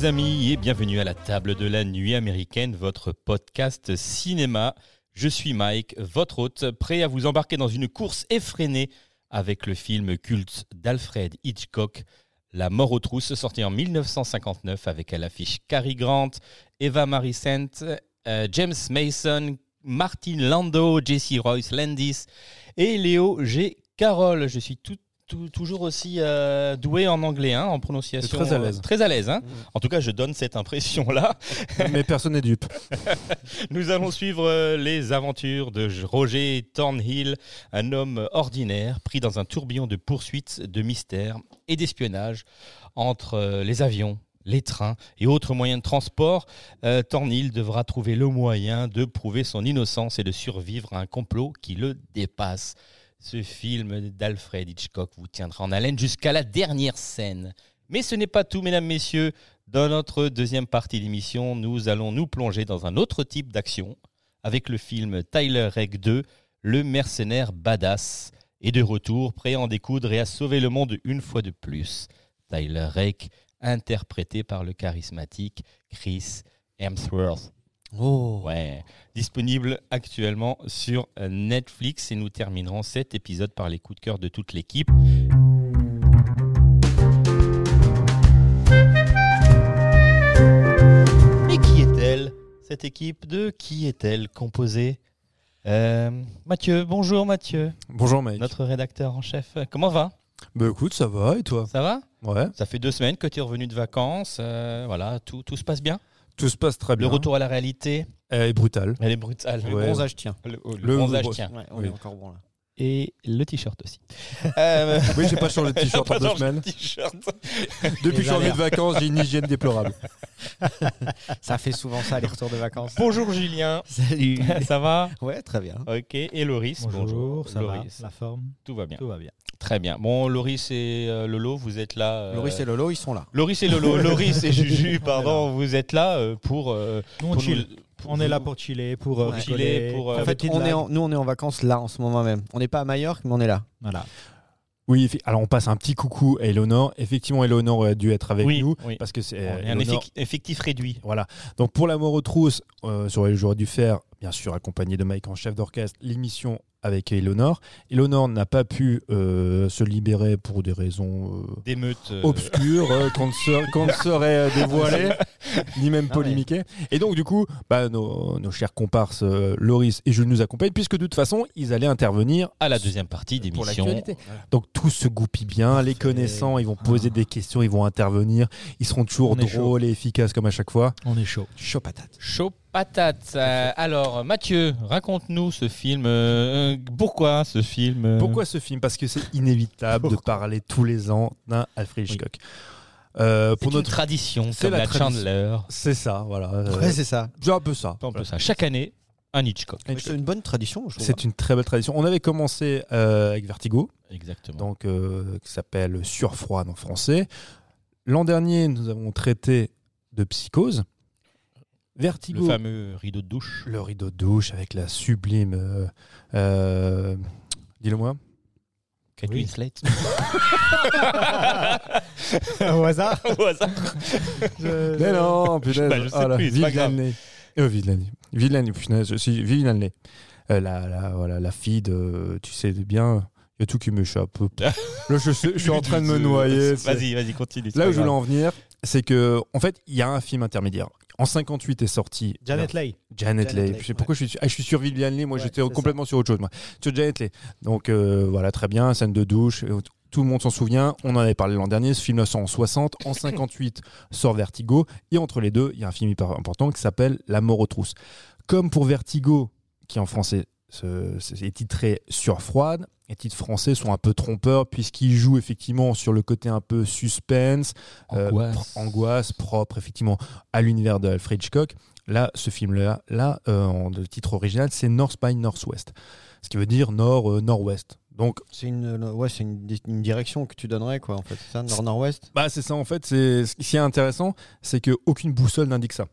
Les amis et bienvenue à la table de la nuit américaine, votre podcast cinéma. Je suis Mike, votre hôte, prêt à vous embarquer dans une course effrénée avec le film culte d'Alfred Hitchcock, La mort aux trousses, sorti en 1959 avec à l'affiche Cary Grant, Eva Marie Saint, euh, James Mason, Martin Landau, Jesse Royce Landis et Léo G. Carroll. Je suis tout- toujours aussi euh, doué en anglais, hein, en prononciation. Très à l'aise. euh, Très à l'aise. Hein. En tout cas, je donne cette impression-là. Mais personne n'est dupe. Nous allons suivre euh, les aventures de Roger Thornhill, un homme ordinaire pris dans un tourbillon de poursuites, de mystères et d'espionnage entre les avions, les trains et autres moyens de transport. Euh, Thornhill devra trouver le moyen de prouver son innocence et de survivre à un complot qui le dépasse. Ce film d'Alfred Hitchcock vous tiendra en haleine jusqu'à la dernière scène. Mais ce n'est pas tout, mesdames, messieurs. Dans notre deuxième partie d'émission, nous allons nous plonger dans un autre type d'action avec le film Tyler Rake 2, le mercenaire badass, et de retour, prêt à en découdre et à sauver le monde une fois de plus. Tyler Rake, interprété par le charismatique Chris Hemsworth. Oh. Ouais, disponible actuellement sur euh, Netflix et nous terminerons cet épisode par les coups de cœur de toute l'équipe. Et qui est-elle? Cette équipe de qui est-elle composée? Euh, Mathieu, bonjour Mathieu, Bonjour mec. notre rédacteur en chef. Comment va? Bah écoute, ça va et toi? Ça va? Ouais. Ça fait deux semaines que tu es revenu de vacances. euh, voilà, tout, tout se passe bien? Tout se passe très Le bien. retour à la réalité, Elle est brutale. elle est brutale. Le Ouais. bronzage tient. Le, le Le- bronzage le- tient. Ouais, on Oui. est encore bon là. Et le t-shirt aussi. Euh, Oui, j'ai pas changé de t-shirt pas en deux semaines. t-shirt. Depuis que je suis de vacances, j'ai une hygiène déplorable. Ça fait souvent ça, les retours de vacances. Bonjour Julien, Salut. ça va? Ouais, très bien. Ok, et Loris Bonjour, ça Loris. va La forme Tout va bien. Tout va bien. Très bien. Bon, Loris et euh, Lolo, vous êtes là. euh, Loris et Lolo, ils sont là. Loris et Lolo, Loris et Juju, pardon, vous êtes là euh, pour. euh, Nous, on pour chill. nous- On est là pour chiller, pour euh, Ouais. rigoler, Chiller, pour, euh, faire En des fait, petites on est blagues. en- nous, on est en vacances là, en ce moment même. On n'est pas à Majorque, mais on est là. Voilà. Oui, effi- alors on passe un petit coucou à Eleonore. Effectivement, Eleonore aurait dû être avec Oui, nous. oui. Parce que c'est. On est un Eleonore- effectif réduit. Voilà. Donc pour la mort aux trousses, euh, j'aurais j'aurais dû faire, bien sûr, accompagné de Mike en chef d'orchestre, l'émission avec Eleonore. Eleonore n'a pas pu euh, se libérer pour des raisons euh, D'émeutes. euh, obscures qu'on ne, se- saurait dévoiler, ni même Ah ouais. polémiquer. Et donc du coup, bah, nos, nos chers comparses Loris et Jules nous accompagnent, puisque de toute façon, ils allaient intervenir à la deuxième partie d'émission. Donc tout se goupille bien, les connaissants, ils vont poser des questions, ils vont intervenir, ils seront toujours chaud. drôles et efficaces comme à chaque fois. On est chaud. Chaud patate. Chaud patate. Euh, alors, Mathieu, raconte-nous ce film. euh, pourquoi ce film? Euh, Pourquoi ce film? Parce que c'est inévitable de parler tous les ans d'un Alfred Hitchcock. Euh, pour une notre tradition, C'est comme la la, tradition. Chandler. c'est ça, voilà. Euh, Ouais, c'est ça. c'est un peu ça. Un peu ça. Chaque année, un Hitchcock. C'est une bonne tradition, je trouve. C'est une très belle tradition. On avait commencé euh, avec Vertigo, Exactement. donc euh, qui s'appelle Surfroid en français. L'an dernier, nous avons traité de Psychose. Le Vertigo, fameux rideau de douche. le rideau de douche avec la sublime. euh, euh, Dis-le-moi. Kate Oui. Winslet. Au hasard Au hasard. Mais non, punaise. Bah, je sais Oh là, plus, c'est vive l'année. Euh, vive l'année. Vive l'année, punaise. Je suis vive l'année. Euh, la, la, voilà, la fille de. Tu sais bien. Il y a tout qui m'échappe. Là, je, suis- je suis en train de me noyer. Vas-y, vas-y, continue. Là où je voulais en venir, c'est que, en fait, il y a un film intermédiaire. En 58 est sorti Janet Leigh. Janet, Leigh. Je sais pourquoi je suis, ah, je suis sur Vivian Leigh. Moi, Ouais, j'étais complètement sur autre chose. Moi. Sur Janet Leigh. Donc, euh, voilà, très bien. Scène de douche. euh, Tout le monde s'en souvient. On en avait parlé l'an dernier. Ce film sort en 60. En 58 sort Vertigo. Et entre les deux, il y a un film hyper important qui s'appelle La mort aux trousses. Comme pour Vertigo, qui en français c'est titré sur froide. Les titres français sont un peu trompeurs puisqu'ils jouent effectivement sur le côté un peu suspense, euh, Angoisse. pr- angoisse, propre effectivement à l'univers de Alfred Hitchcock. Là, ce film-là, là, euh, en- le titre original, c'est North by Northwest, ce qui veut dire nord euh, nord-ouest. Donc, C'est une, ouais, c'est une, di- une direction que tu donnerais, quoi, en fait. C'est ça, nord-nord-ouest bah c'est ça en fait. C'est ce qui est intéressant, c'est que aucune boussole n'indique ça.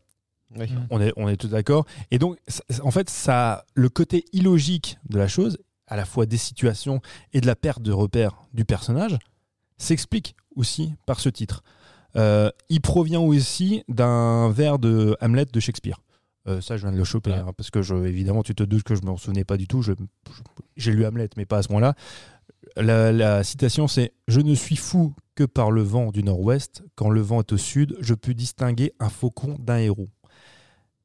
Oui. Mm. On est, on est tous d'accord. Et donc, en fait, ça, le côté illogique de la chose, à la fois des situations et de la perte de repère du personnage, s'explique aussi par ce titre. Euh, il provient aussi d'un vers de Hamlet de Shakespeare. Euh, ça, je viens de le choper, Ouais. hein, parce que je, évidemment, tu te doutes que je m'en souvenais pas du tout. J'ai lu Hamlet, mais pas à ce moment-là. La, la citation, c'est Je ne suis fou que par le vent du nord-ouest. Quand le vent est au sud, je peux distinguer un faucon d'un héros.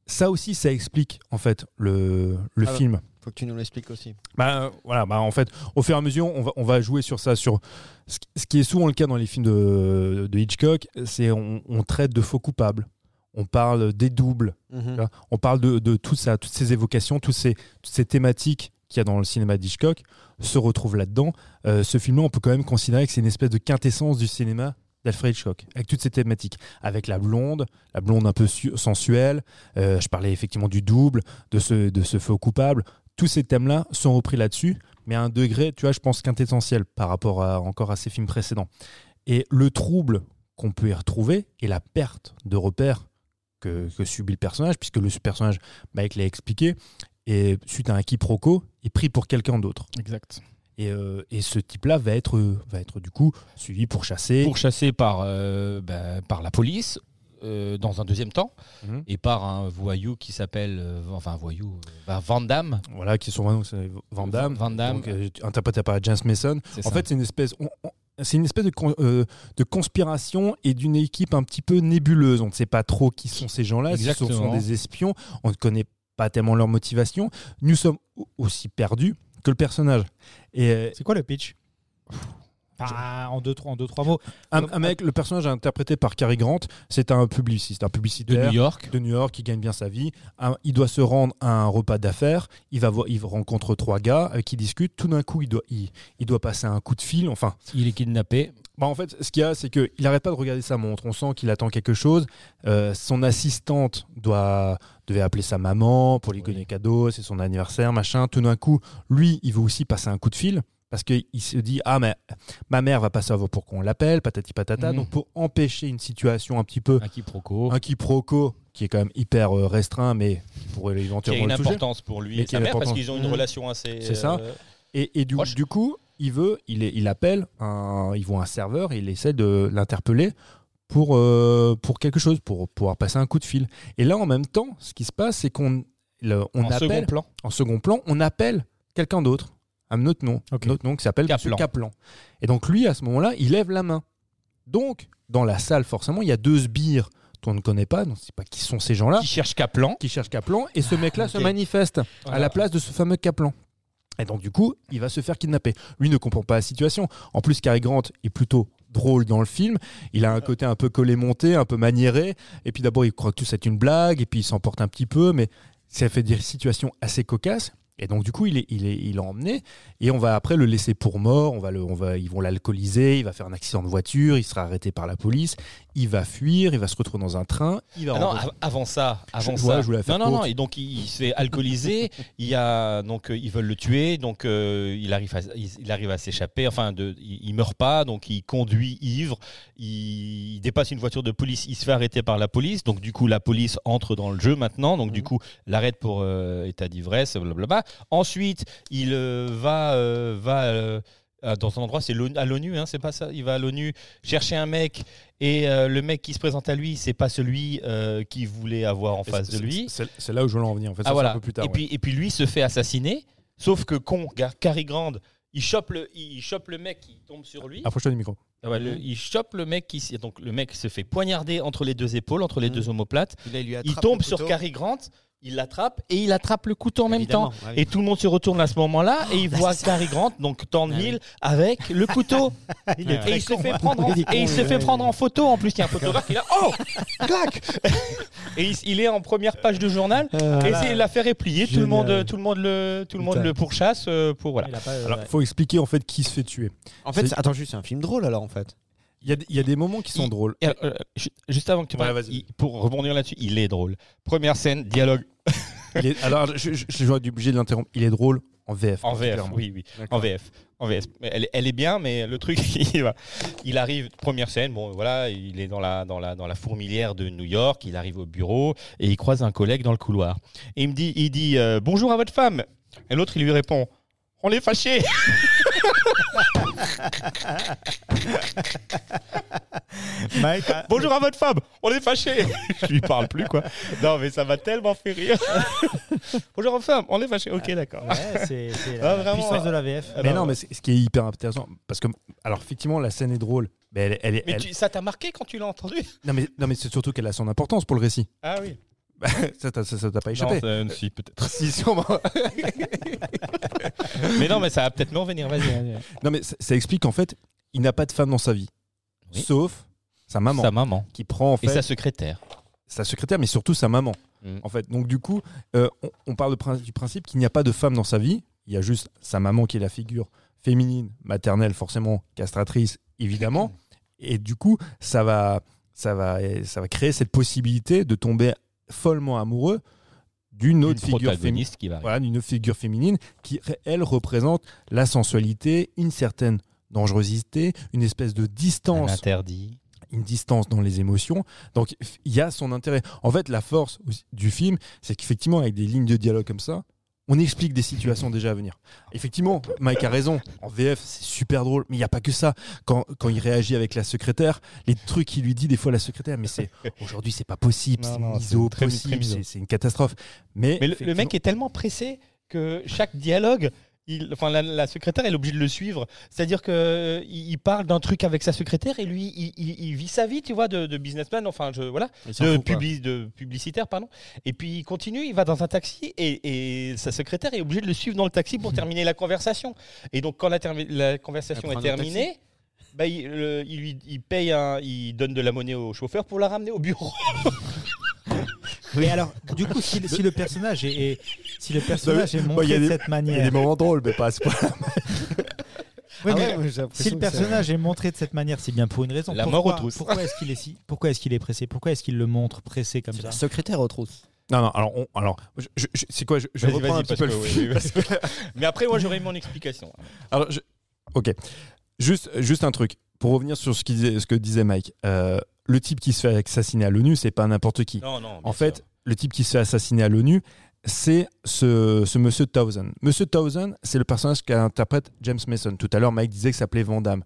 Ça aussi, ça explique en fait le, le Ah ouais. film. Faut que tu nous l'expliques aussi. Bah, euh, voilà, bah, en fait, au fur et à mesure, on va, on va jouer sur ça. Sur ce qui- ce qui est souvent le cas dans les films de, de Hitchcock, c'est on, on traite de faux coupables. On parle des doubles. Mhm. On parle de, de tout ça, toutes ces évocations, toutes ces, toutes ces thématiques qu'il y a dans le cinéma d'Hitchcock se retrouvent là-dedans. Euh, ce film-là, on peut quand même considérer que c'est une espèce de quintessence du cinéma d'Alfred Hitchcock, avec toutes ces thématiques, avec la blonde, la blonde un peu su- sensuelle. euh, je parlais effectivement du double, de ce, de ce faux coupable. Tous ces thèmes-là sont repris là-dessus, mais à un degré, tu vois, je pense quintessentiel par rapport à, encore à ces films précédents. Et le trouble qu'on peut y retrouver et la perte de repères que, que subit le personnage, puisque le personnage, Mike l'a expliqué, et suite à un quiproquo, est pris pour quelqu'un d'autre. Exact. Et, euh, et ce type-là va être, va être du coup suivi pour chasser. Pourchassé par, euh, bah, par la police euh, dans un deuxième temps Mhm. et par un voyou qui s'appelle, euh, enfin un voyou, bah, Van Damme. Voilà, qui sont c'est Van Damme, Van Damme. donc, interprété par James Mason. En ça. fait, c'est une espèce, on- on- c'est une espèce de, con- euh, de conspiration et d'une équipe un petit peu nébuleuse. On ne sait pas trop qui sont ces gens-là. Si ce sont des espions, on ne connaît pas tellement leur motivation. Nous sommes au- aussi perdus que le personnage. Et euh, C'est quoi le pitch? Ah, en, deux, trois, en deux, trois mots. un, un mec, le personnage interprété par Cary Grant, c'est un publiciste, un de publicitaire. New York. de New York qui gagne bien sa vie. Un- il doit se rendre à un repas d'affaires. Il va voir, il rencontre trois gars avec qui il discute. Tout d'un coup, il doit, il, il doit passer un coup de fil. Enfin, Il est kidnappé. bah en fait, ce qu'il y a, c'est qu'il n'arrête pas de regarder sa montre. On sent qu'il attend quelque chose. Euh, son assistante doit, devait appeler sa maman pour lui Oui. donner cadeau. C'est son anniversaire, machin. Tout d'un coup, lui, il veut aussi passer un coup de fil. Parce qu'il se dit, ah, mais ma mère va pas savoir pourquoi on l'appelle, patati patata. Mhm. Donc, pour empêcher une situation un petit peu Un quiproquo. un quiproquo qui est quand même hyper euh, restreint, mais qui pourrait qui a éventuellement une le importance pour lui et sa mère parce qu'ils ont une Mhm. relation assez. C'est ça. euh, Et, et du, coup, il veut, il, est, il appelle, un, ils vont un serveur, et il essaie de l'interpeller pour, euh, pour quelque chose, pour pouvoir passer un coup de fil. Et là, en même temps, ce qui se passe, c'est qu'on le- on en appelle, second plan. en second plan, on appelle quelqu'un d'autre, un autre nom, Ok. un autre nom qui s'appelle Kaplan. Monsieur Kaplan. Et donc lui, à ce moment-là, il lève la main. Donc, dans la salle, forcément, il y a deux sbires qu'on ne connaît pas, donc c'est pas qui sont ces gens-là Qui cherche Kaplan. qui cherche Kaplan et ce mec-là se ok. manifeste à Voilà. la place de ce fameux Kaplan. Et donc du coup, il va se faire kidnapper. Lui ne comprend pas la situation. En plus, Cary Grant est plutôt drôle dans le film. Il a un côté un peu collé-monté, un peu maniéré. Et puis d'abord, il croit que tout ça est une blague, et puis il s'emporte un petit peu, mais ça fait des situations assez cocasses. Et donc du coup, il est, il est, il est emmené et on va après le laisser pour mort. On va le, on va, ils vont l'alcooliser. Il va faire un accident de voiture. Il sera arrêté par la police. Il va fuir. Il va se retrouver dans un train. Il va Ah non, avant ça, avant Je- ça. ouais, je voulais la faire non, non, non. courte. Et donc il, il se fait alcooliser. il y a donc euh, ils veulent le tuer. Donc euh, il arrive à, il, il arrive à s'échapper. Enfin, de, il, meurt pas. Donc il conduit ivre. Il, il dépasse une voiture de police. Il se fait arrêter par la police. Donc du coup la police entre dans le jeu maintenant. Donc du Mhm. coup l'arrête pour euh, état d'ivresse. Blablabla. Ensuite il euh, va euh, va euh, à- dans un endroit, c'est l'ONU- à l'ONU, hein, c'est pas ça. Il va à l'ONU chercher un mec et euh, le mec qui se présente à lui, c'est pas celui euh, qu'il voulait avoir en Et face de lui. C'est là où je voulais en venir. En fait, Ah voilà. un peu plus tard. et ouais. puis et puis lui se fait assassiner. Sauf que con, Cary Grant, il chope le, il chope le mec qui tombe sur lui. Approche-toi du micro. Ah ouais, le- il chope le mec qui, donc le mec se fait poignarder entre les deux épaules, entre les Mhm. deux omoplates. Là, il, lui Il attrape tombe sur. Cary Grant. Il l'attrape et il attrape le couteau en même Évidemment, temps. ouais. Et tout le monde se retourne à ce moment-là et il voit Cary Grant, donc Thornhill, avec le couteau. Il est et il se fait prendre en, et il se fait prendre en photo en plus. Il y a un photographe qui est là. Oh Clac Et il, il est en première page de journal. et là, c'est l'affaire est pliée. Tout le monde, tout le monde le, tout le monde le pourchasse euh, pour voilà. Il pas, euh, Alors, ouais. faut expliquer en fait qui se fait tuer. En fait, attends, juste, c'est un film drôle alors en fait. Il y a, il y a des moments qui sont Il- drôles. Euh, ju- juste avant que tu parles, pour rebondir là-dessus, il est drôle. Première scène, dialogue Il est- alors, je, je, je- dû obligé de l'interrompre. Il est drôle en VF. en VF. Oui, oui, en VF. En VF. Elle est bien, mais le truc, il, va- il arrive, première scène, bon voilà, il est dans la, dans, la, dans la fourmilière de New York, il arrive au bureau et il croise un collègue dans le couloir. Et il me dit, il dit euh, bonjour à votre femme. Et l'autre, il lui répond, on est fâché. Mike, ah, Bonjour à votre femme, on est fâché. Je lui parle plus, quoi. Non, mais ça m'a tellement fait rire. bonjour à votre femme, on est fâché. Ok, d'accord. ouais, c'est Ah, la vraiment, puissance de la VF. Ah Mais bah, non, mais ce qui est hyper intéressant, parce que, alors effectivement, la scène est drôle. Mais elle, elle est- Mais elle- tu- ça t'a marqué quand tu l'as entendu non, mais, non, mais c'est surtout qu'elle a son importance pour le récit. Ah oui. ça t'a pas échappé. Non, ça- si, peut-être. Si, sûrement. mais non, mais ça va peut-être me revenir. Vas-y. vas-y. non, mais ça, ça explique qu'en fait, il n'a pas de femme dans sa vie. Oui. Sauf sa maman, Sa maman. qui prend en Et fait sa secrétaire. sa secrétaire, mais surtout sa maman. Mm. En fait, donc du coup, euh, on, on de prin- du principe qu'il n'y a pas de femme dans sa vie. Il y a juste sa maman qui est la figure féminine, maternelle, forcément castratrice, évidemment. Et du coup, ça va, ça va, ça va créer cette possibilité de tomber follement amoureux d'une Une autre figure qui va. Voilà, d'une figure féminine qui, elle, représente la sensualité, une certaine dangerosité, une espèce de Un distance interdit. une distance dans les émotions. Donc il y a son intérêt. En fait, la force du film, c'est qu'effectivement, avec des lignes de dialogue comme ça, on explique des situations déjà à venir. Effectivement, Mike a raison. En VF, c'est super drôle, mais il n'y a pas que ça. Quand, quand il réagit avec la secrétaire, les trucs qu'il lui dit des fois la secrétaire, mais c'est aujourd'hui c'est pas possible, c'est miso possible, c'est- c'est une catastrophe. Mais, Mais le, le mec est tellement pressé que chaque dialogue, il, enfin, la, la secrétaire elle est obligée de le suivre. C'est-à-dire que euh, il, parle d'un truc avec sa secrétaire et lui, il, il- il vit sa vie, tu vois, de, de businessman, enfin, je, voilà, de, publi- publicitaire, pardon. Et puis il continue, il va dans un taxi et, et sa secrétaire est obligée de le suivre dans le taxi pour terminer la conversation. Et donc quand la, conversation est terminée. Bah, il, le- il lui il paye un, il donne de la monnaie au chauffeur pour la ramener au bureau. Mais alors, du coup, si, le- si le personnage est, est- si le personnage est Bah, montré de des- cette il y a des manière, moments drôles, mais pas à ce point. Ouais, Ah mais si le personnage est montré de cette manière, c'est bien pour une raison. La pourquoi, mort aux trousses. Pourquoi est-ce qu'il est si, pourquoi est-ce qu'il est pressé? Pourquoi est-ce qu'il le montre pressé comme ça? la secrétaire aux trousses. Non, non, alors, on- alors je- je- je- c'est quoi Je, je Vas-y, reprends vas-y, un petit parce peu que le oui, film, oui, parce que- Mais après, moi, j'aurais mon explication. Alors, je- ok. Juste, juste un truc. Pour revenir sur ce, qu'il disait- ce que disait Mike, euh, le type qui se fait assassiner à l'ONU, c'est pas n'importe qui. Non, non. en fait, le type qui se fait assassiner à l'ONU, c'est ce, ce monsieur Townsend. Monsieur Townsend, c'est le personnage qu'interprète James Mason. Tout à l'heure, Mike disait que s'appelait Van Damme.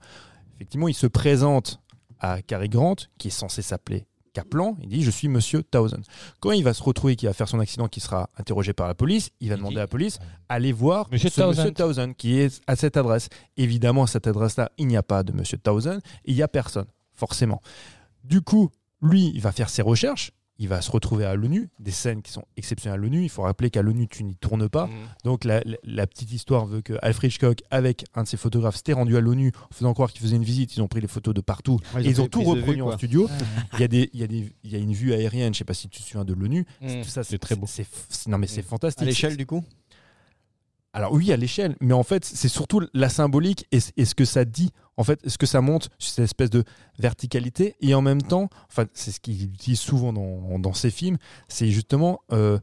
Effectivement, il se présente à Cary Grant, qui est censé s'appeler Kaplan. Il dit Je suis monsieur Townsend. Quand il va se retrouver, qu'il va faire son accident, qui sera interrogé par la police, il va Il demander dit- à la police Allez voir Monsieur ce Townsend. monsieur Townsend, qui est à cette adresse. Évidemment, à cette adresse-là, il n'y a pas de monsieur Townsend, et il n'y a personne, forcément. Du coup, lui, il va faire ses recherches. Il va se retrouver à l'ONU, des scènes qui sont exceptionnelles à l'ONU. Il faut rappeler qu'à l'ONU, tu n'y tournes pas. Mhm. Donc la, la- la petite histoire veut que Alfred Hitchcock, avec un de ses photographes, s'était rendu à l'ONU en faisant croire qu'il faisait une visite. Ils ont pris les photos de partout. Ouais, et ils ont tout reproduit en studio. Il y, a des, il, y a des, il y a une vue aérienne, je sais pas si tu te souviens de l'ONU. Mhm. Tout ça, c'est très beau. c'est- non mais c'est Mm. fantastique. À l'échelle, du coup Alors oui, à l'échelle, mais en fait, c'est surtout la symbolique et, ce que ça dit, en fait, ce que ça montre, cette espèce de verticalité, et en même temps, enfin, c'est ce qu'il utilise souvent dans, dans ses films, c'est justement euh,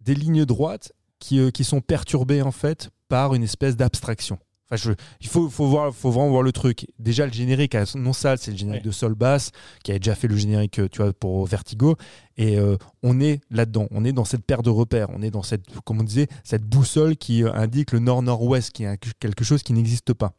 des lignes droites qui, euh, qui sont perturbées, en fait, par une espèce d'abstraction. Enfin, je, il faut, faut, voir, faut vraiment voir le truc. Déjà, le générique, à non sale, c'est le générique de Sol Bass, qui avait déjà fait le générique, euh, tu vois, pour Vertigo. Et euh, on est là-dedans. On est dans cette paire de repères. On est dans cette, comme on disait, cette boussole qui euh, indique le nord-nord-ouest, qui est quelque chose qui n'existe pas.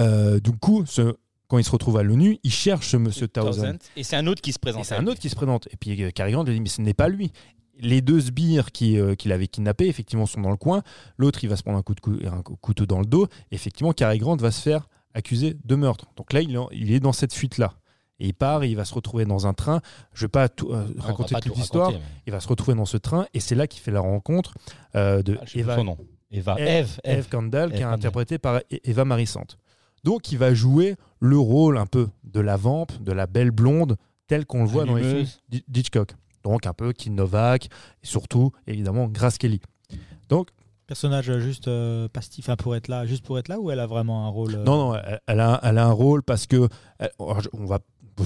Euh, du coup, ce- quand il se retrouve à l'ONU, il cherche ce monsieur Townsend. Et c'est un autre qui se présente. Et c'est un autre qui se présente. Et puis Cary Grant lui dit, mais ce n'est pas lui. Les deux sbires qui, euh, qui l'avaient kidnappé, effectivement, sont dans le coin. L'autre, il va se prendre un, coup de cou- un cou- couteau dans le dos. Effectivement, Cary Grant va se faire accuser de meurtre. Donc là, il est, en- il est dans cette fuite-là. Et il part, et il va se retrouver dans un train. Je vais pas tout, euh, Non, raconter pas toute tout l'histoire. mais- Il va se retrouver dans ce train, et c'est là qu'il fait la rencontre euh, de Ah, Eva, son nom. Eva. Eve, Eve. Eve Eve. Kandal, qui est interprétée par E- Eva Marisante. Donc, il va jouer le rôle un peu de la vampe, de la belle blonde, tel qu'on le voit dans les films d'Hitchcock. Donc, un peu Kim Novak, et surtout, évidemment, Grace Kelly. Donc, Personnage juste euh, pastif, enfin pour être là, juste pour être là, ou elle a vraiment un rôle euh, non, non, elle, elle a, elle a un rôle parce que, elle- on va,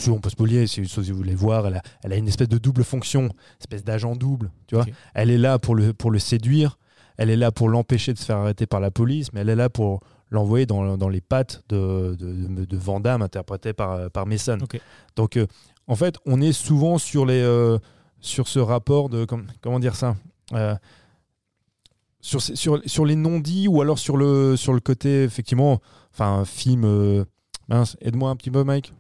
on peut spolier, si, si vous voulez voir, elle a, elle a une espèce de double fonction, espèce d'agent double, tu vois. Elle est là pour le, pour le séduire, elle est là pour l'empêcher de se faire arrêter par la police, mais elle est là pour l'envoyer dans, dans les pattes de, de, de, de Van Damme, interprété par, par Mason. Donc, euh, en fait, on est souvent sur, les, euh, sur ce rapport de. com- comment dire ça Euh, sur, sur, sur les non-dits ou alors sur le, sur le côté, effectivement, enfin, film. euh, aide-moi un petit peu, Mike.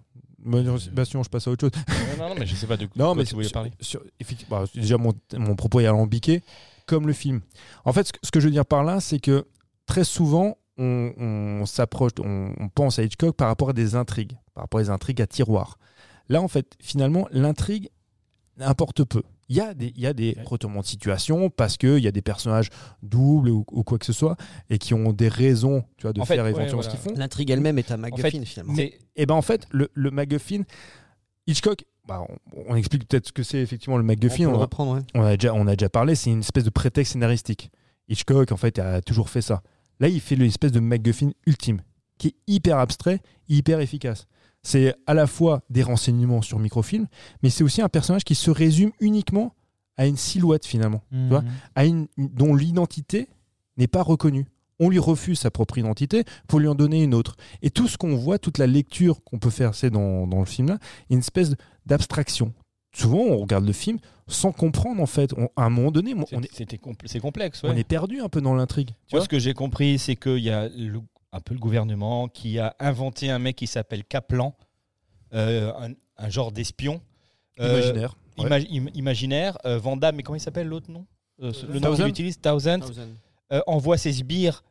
Me- Sébastien, je passe à autre chose. Non, non, mais je sais pas de Non, quoi mais tu voulais parler. sur- effectivement, bah, déjà, mon, mon propos est alambiqué, comme le film. En fait, ce que, ce que je veux dire par là, c'est que très souvent, on, on s'approche, on, on pense à Hitchcock par rapport à des intrigues, par rapport à des intrigues à tiroir. Là, en fait, finalement, l'intrigue importe peu. Il y a des, il y a des Ouais. retournements de situation parce qu'il y a des personnages doubles ou, ou quoi que ce soit et qui ont des raisons tu vois, de En fait, faire ouais, éventuellement voilà. ce qu'ils font. L'intrigue elle-même est un En MacGuffin fait, finalement. c'est- Et ben en fait, le, le MacGuffin, Hitchcock, bah, on, on explique peut-être ce que c'est effectivement le MacGuffin. on peut le on- reprendre, ouais. on a déjà, on a déjà parlé, c'est une espèce de prétexte scénaristique. Hitchcock, en fait, a toujours fait ça. Là, il fait l'espèce de MacGuffin ultime, qui est hyper abstrait, hyper efficace. C'est à la fois des renseignements sur microfilm, mais c'est aussi un personnage qui se résume uniquement à une silhouette finalement, mhm. vois à une, dont l'identité n'est pas reconnue. On lui refuse sa propre identité pour lui en donner une autre. Et tout ce qu'on voit, toute la lecture qu'on peut faire, c'est dans, dans le film-là, une espèce d'abstraction. Souvent, on regarde le film sans comprendre, en fait. On- à un moment donné, on, est, c'est complexe. on est perdu un peu dans l'intrigue. Tu ce que j'ai compris, c'est qu'il y a le- un peu le gouvernement qui a inventé un mec qui s'appelle Kaplan, euh, un, un genre d'espion. Euh, Imaginaire. Ouais. ima- im- imaginaire. Euh, Van Damme, mais comment il s'appelle l'autre nom Euh, Le nom qu'il utilise, Thousand, euh, envoie ses sbires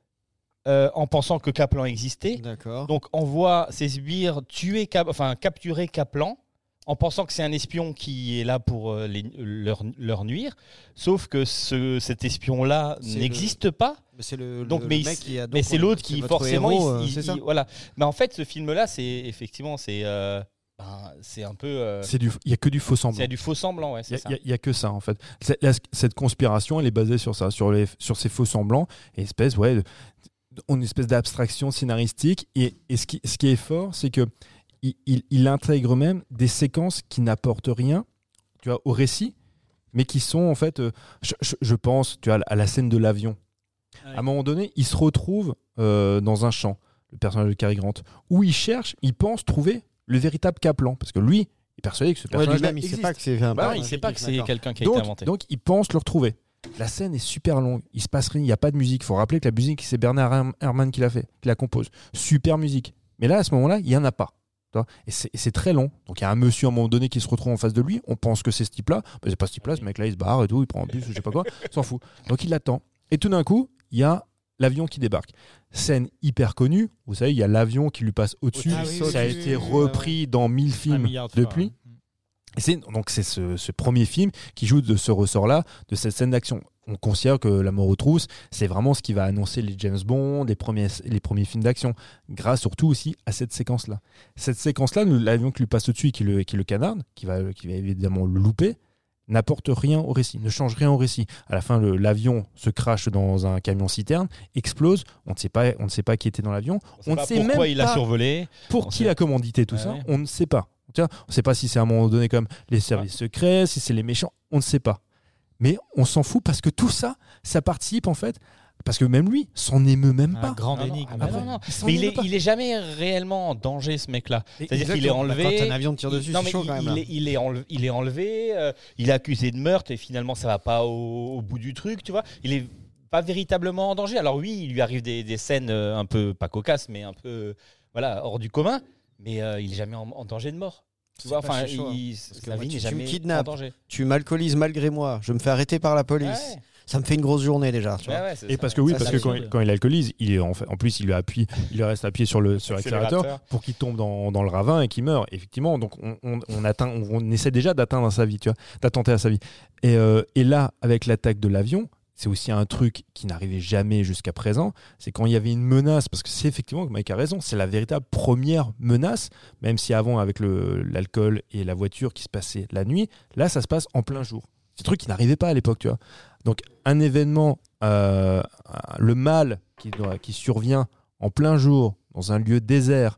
euh, en pensant que Kaplan existait. D'accord. Donc envoie ses sbires tuer, Cap- enfin capturer Kaplan en pensant que c'est un espion qui est là pour euh, les- leur, leur nuire. Sauf que ce, cet espion-là n'existe pas. Mais c'est le, Donc, le- mais le il- mec qui a. Mais donc, c'est l'autre qui forcément, héros, il- euh, il- il- voilà. Mais en fait, ce film-là, c'est effectivement, c'est, euh, ben, c'est un peu, euh, C'est du- Il n'y a que du faux semblant. c'est du faux semblant, ouais, Il c'est ça. n'y a, que ça en fait. La- cette conspiration, elle est basée sur ça, sur, les, sur ces faux semblants, et espèce, ouais, une espèce d'abstraction scénaristique. Et, et ce, qui, ce qui est fort, c'est que il, il- il intègre même des séquences qui n'apportent rien, tu vois, au récit, mais qui sont en fait, euh, je, je- je pense, tu vois, à la scène de l'avion. À un moment donné, il se retrouve euh, dans un champ, le personnage de Cary Grant, où il cherche, il pense trouver le véritable Kaplan, parce que lui, il est persuadé que ce Ouais, personnage lui-même, il sait pas que c'est un Bah, personnage il sait pas que c'est d'accord. quelqu'un qui a été inventé. donc il pense le retrouver. La scène est super longue, il se passe rien, il n'y a pas de musique. Il faut rappeler que la musique, c'est Bernard Herrmann- Herrmann qui l'a fait, qui la compose. Super musique. Mais là, à ce moment-là, il n'y en a pas. Et c'est très long. Donc il y a un monsieur à un moment donné qui se retrouve en face de lui. On pense que c'est ce type-là. Mais c'est pas ce type-là. Ce mec-là, il se barre et tout. Il prend un bus ou je sais pas quoi. S'en fout. Donc il l'attend. Et tout d'un coup, il y a l'avion qui débarque. Scène hyper connue. Vous savez, il y a l'avion qui lui passe au-dessus. Ah oui, Ça a été repris dans mille films depuis. C'est donc c'est ce, ce premier film qui joue de ce ressort-là, de cette scène d'action. On considère que La mort aux trousses, c'est vraiment ce qui va annoncer les James Bond, les premiers, les premiers films d'action, grâce surtout aussi à cette séquence-là. Cette séquence-là, l'avion qui lui passe au-dessus et qui le, qui le canarde, qui va, qui va évidemment le louper, n'apporte rien au récit, ne change rien au récit. À la fin, l'avion se crache dans un camion citerne, explose. On ne sait pas, on ne sait pas qui était dans l'avion. on on ne sait pas pourquoi même il l'a pas- survolé. Pour On qui sait- l'a commandité tout Ouais, ça. On ne sait pas. On ne sait pas si c'est à un moment donné comme les services secrets, si c'est les méchants, on ne sait pas. Mais on s'en fout parce que tout ça, ça participe en fait, parce que même lui s'en émeut même Un pas. grand énigme. ah après. non, non. Il Mais il est, pas. il est jamais réellement en danger, ce mec-là. C'est-à-dire qu'il est Exactement. Bah, enlevé. Quand un avion tire dessus, non, c'est mais chaud il, quand même. il là. est, il est enlevé, il est enlevé, euh, il est accusé de meurtre et finalement ça va pas au, au bout du truc, tu vois. Il est pas véritablement en danger. Alors oui, il lui arrive des, des scènes euh, un peu pas cocasses, mais un peu euh, voilà hors du commun. Mais euh, il est jamais en, en danger de mort. Tu vois, enfin, chaud, hein. il- sa vie n'est jamais en danger. Tu m'alcoolises malgré moi. Je me fais arrêter par la police. Ouais. ça me fait une grosse journée déjà. tu vois. Ouais, ouais, c'est Et ça. parce que oui, Ça, parce que quand, absurde. quand il alcoolise, il est en, fait, en plus il lui appuie, il lui reste appuyé sur le sur l'accélérateur Accélérateur. pour qu'il tombe dans, dans le ravin et qu'il meure. Effectivement, donc on, on- on atteint, on, on essaie déjà d'atteindre sa vie, tu vois, d'attenter à sa vie. Et, euh, et là, avec l'attaque de l'avion, c'est aussi un truc qui n'arrivait jamais jusqu'à présent. C'est quand il y avait une menace, parce que c'est effectivement, Mike a raison, c'est la véritable première menace, même si avant avec l'alcool et la voiture qui se passait la nuit, là ça se passe en plein jour. C'est un truc qui n'arrivait pas à l'époque, tu vois. Donc un événement, euh, le mal qui, qui survient en plein jour dans un lieu désert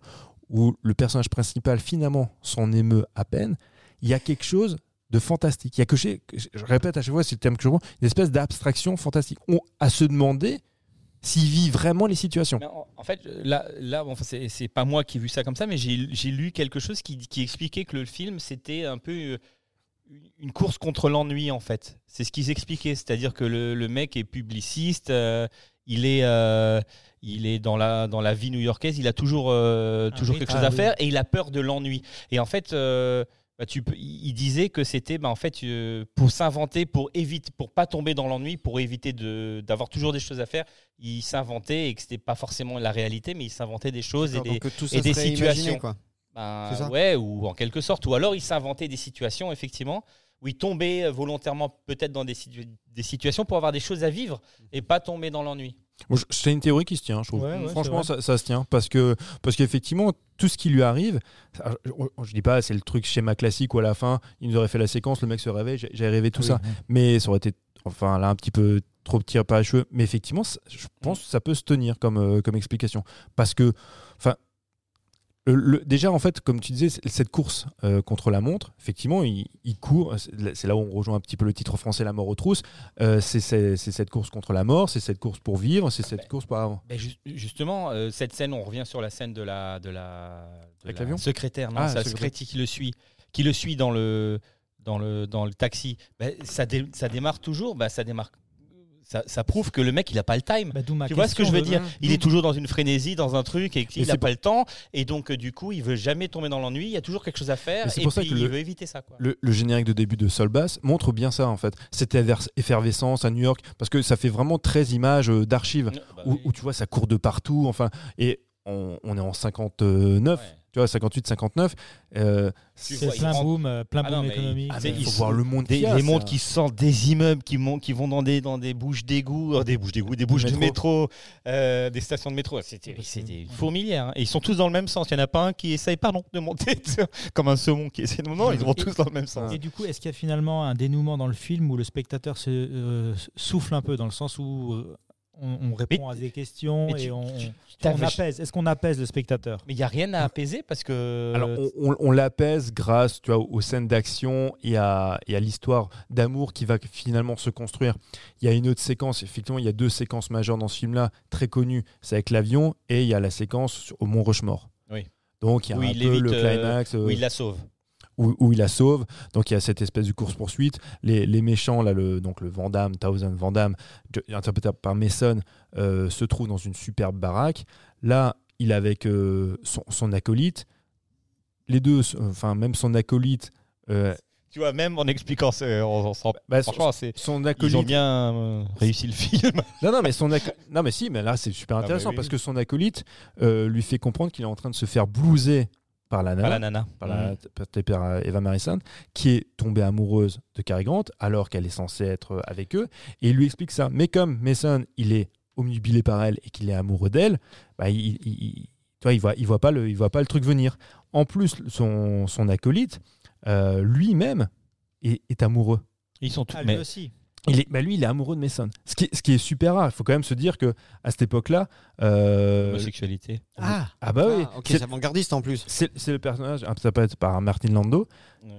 où le personnage principal finalement s'en émeut à peine, il y a quelque chose de fantastique. Il y a que chez- je répète à chaque fois, c'est le terme que je une espèce d'abstraction fantastique. On, à se demander s'il vit vraiment les situations. Mais en, en fait, là, là bon, enfin, c'est pas moi qui ai vu ça comme ça, mais j'ai j'ai lu quelque chose qui, qui expliquait que le film, c'était un peu euh, une course contre l'ennui, en fait. C'est ce qu'ils expliquaient. C'est-à-dire que le, le mec est publiciste, euh, il, est, euh, il est dans la, dans la vie new-yorkaise, il a toujours, euh, Ah toujours oui, quelque ah chose à oui. faire et il a peur de l'ennui. Et en fait. euh, bah, tu peux, il disait que c'était bah, en fait euh, pour s'inventer, pour éviter, pour pas tomber dans l'ennui, pour éviter de- d'avoir toujours des choses à faire. Il s'inventait et que c'était pas forcément la réalité, mais il s'inventait des choses et des, et imaginé, situations. quoi. ben, ça ouais, ou en quelque sorte, ou alors il s'inventait des situations effectivement où il tombait euh, volontairement peut-être dans des, situ- des situations pour avoir des choses à vivre et pas tomber dans l'ennui. C'est une théorie qui se tient, je trouve. Ouais, ouais, Franchement, ça, ça se tient. Parce que parce qu'effectivement, tout ce qui lui arrive, ça- je, je dis pas, c'est le truc schéma classique où à la fin, il nous aurait fait la séquence, le mec se réveille, j'ai rêvé tout ça. Mais ça aurait été, enfin là, un petit peu trop tiré par les cheveux. Mais effectivement, je pense que ça peut se tenir comme, euh, comme explication. Parce que, enfin, le- le- déjà, en fait, comme tu disais, cette course euh, contre la montre, effectivement, il, il court. C'est c'est là où on rejoint un petit peu le titre français La mort aux trousses. Euh, c'est cette course contre la mort, c'est cette course pour vivre, c'est cette course pour avant. Ben, ju- justement, euh, cette scène, on revient sur la scène de la, de la, de Avec la secrétaire, non, Ah, la secrétaire. qui le suit, qui le suit dans le, dans le, dans le taxi. Ben, ça, dé- ça démarre toujours, ça démarre. Ça, ça prouve que le mec, il a pas le time. Bah, Tu vois ce que je veux dire Il est toujours dans une frénésie, dans un truc, et il n'a pas le temps. Et donc, euh, du coup, il veut jamais tomber dans l'ennui. Il y a toujours quelque chose à faire. Et pour ça que il le- veut éviter ça. Quoi. Le, le générique de début de Sol Bass montre bien ça en fait. Cette effervescence à New York, parce que ça fait vraiment très image euh, d'archives, Bah où, oui. où tu vois ça court de partout, enfin, et on, on est en 59, Ouais. Tu vois, 58, 59. euh, C'est plein prend- boom, euh, plein Ah boom non, mais économique. il- ah, faut voir le monde Des, des montres un- qui sortent des immeubles, qui, montent, qui vont dans des, dans des bouches d'égout, euh, des bouches d'égout, des bouches de métro, euh, des stations de métro. C'était c'était une fourmilière. hein. Et ils sont tous dans le même sens. Il n'y en a pas un qui essaye, pardon, de monter comme un saumon qui essaie de Non, ils vont tous dans le même sens. Et du coup, est-ce qu'il y a finalement un dénouement dans le film où le spectateur se euh, souffle un peu dans le sens où euh, on, on répond Mais- à des questions et tu- on, tu- on t'avais- apaise Est-ce qu'on apaise le spectateur? Mais il n'y a rien à apaiser parce que. Alors, on, on- on l'apaise grâce tu vois, aux scènes d'action et à, et à l'histoire d'amour qui va finalement se construire. Il y a une autre séquence, effectivement, il y a deux séquences majeures dans ce film-là, très connues. C'est avec l'avion et il y a la séquence au Mont Rushmore. Oui. Donc, il y a un il peu évite, le euh, climax. euh, oui, il la sauve. Où, où il la sauve. Donc il y a cette espèce de course-poursuite. Les, les méchants, là, le, donc le Vandame, Thousand Vandame, interprété par Mason, euh, se trouve dans une superbe baraque. Là, il est avec euh, son, son acolyte. Les deux, enfin même son acolyte, euh, Tu vois, même en expliquant on, on bah, son, Franchement, c'est. son Ils ont acolyte. bien euh, réussi le film. Non, non, mais son non, mais si, mais là c'est super Ah, bah intéressant oui. parce que son acolyte euh, lui fait comprendre qu'il est en train de se faire blouser par la nana. la nana. par la interprétée par euh, Eva Marison, qui est tombée amoureuse de Cary Grant alors qu'elle est censée être euh, avec eux. Et il lui explique ça. Mais comme Mason, il est omnubilé par elle et qu'il est amoureux d'elle, bah, il, il- vois, il voit, il voit pas le, il voit pas le truc venir. En plus, son, son acolyte, euh, lui-même, est, est amoureux. Ils sont tous. Ah, lui mais- aussi. Il est, bah, lui, il est amoureux de Mason. Ce qui, est- ce qui est super rare. Il faut quand même se dire que à cette époque-là, euh, Homosexualité. Ah, ah bah oui, Ah, ok, c'est- avant-gardiste en plus. c'est le personnage interprété par Martin Lando,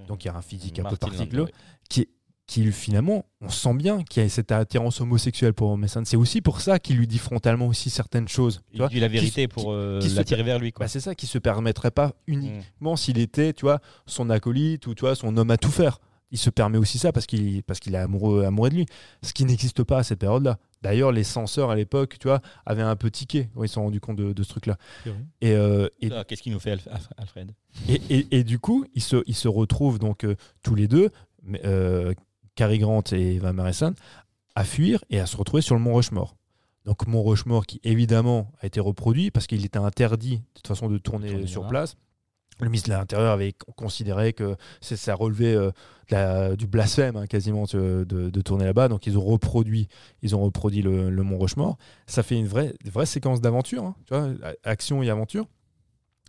donc il y a un physique un peu particulier, Landau, qui, qui finalement, on sent bien qu'il y a cette attirance homosexuelle pour Mason. C'est aussi pour ça qu'il lui dit frontalement aussi certaines choses. tu Il vois, dit la vérité qui- pour euh, qui se l'attirer vers lui. Quoi. Bah, c'est ça qui se permettrait pas uniquement Mm. s'il était, tu vois, son acolyte ou tu vois, son homme à tout faire. Il se permet aussi ça parce qu'il parce qu'il est amoureux amoureux de lui, ce qui n'existe pas à cette période-là. D'ailleurs, les censeurs à l'époque, tu vois, avaient un peu tiqué ils se sont rendus compte de, de ce truc-là. Et, euh, et, Ah, Qu'est-ce qu'il nous fait, Alf- Alf- Alfred? Et, et- et du coup, ils se, ils se retrouvent donc euh, tous les deux, mais, euh, Cary Grant et Eva Marison, à fuir et à se retrouver sur le mont Rushmore. Donc mont Rushmore qui évidemment a été reproduit parce qu'il était interdit de toute façon de tourner Tourner sur place. Le ministre de l'Intérieur avait considéré que ça relevait euh, la- du blasphème hein, quasiment de, de- tourner là-bas. Donc ils ont reproduit, ils ont reproduit le, le mont Rushmore. Ça fait une vraie, vraie séquence d'aventure, hein, tu vois, a- action et aventure.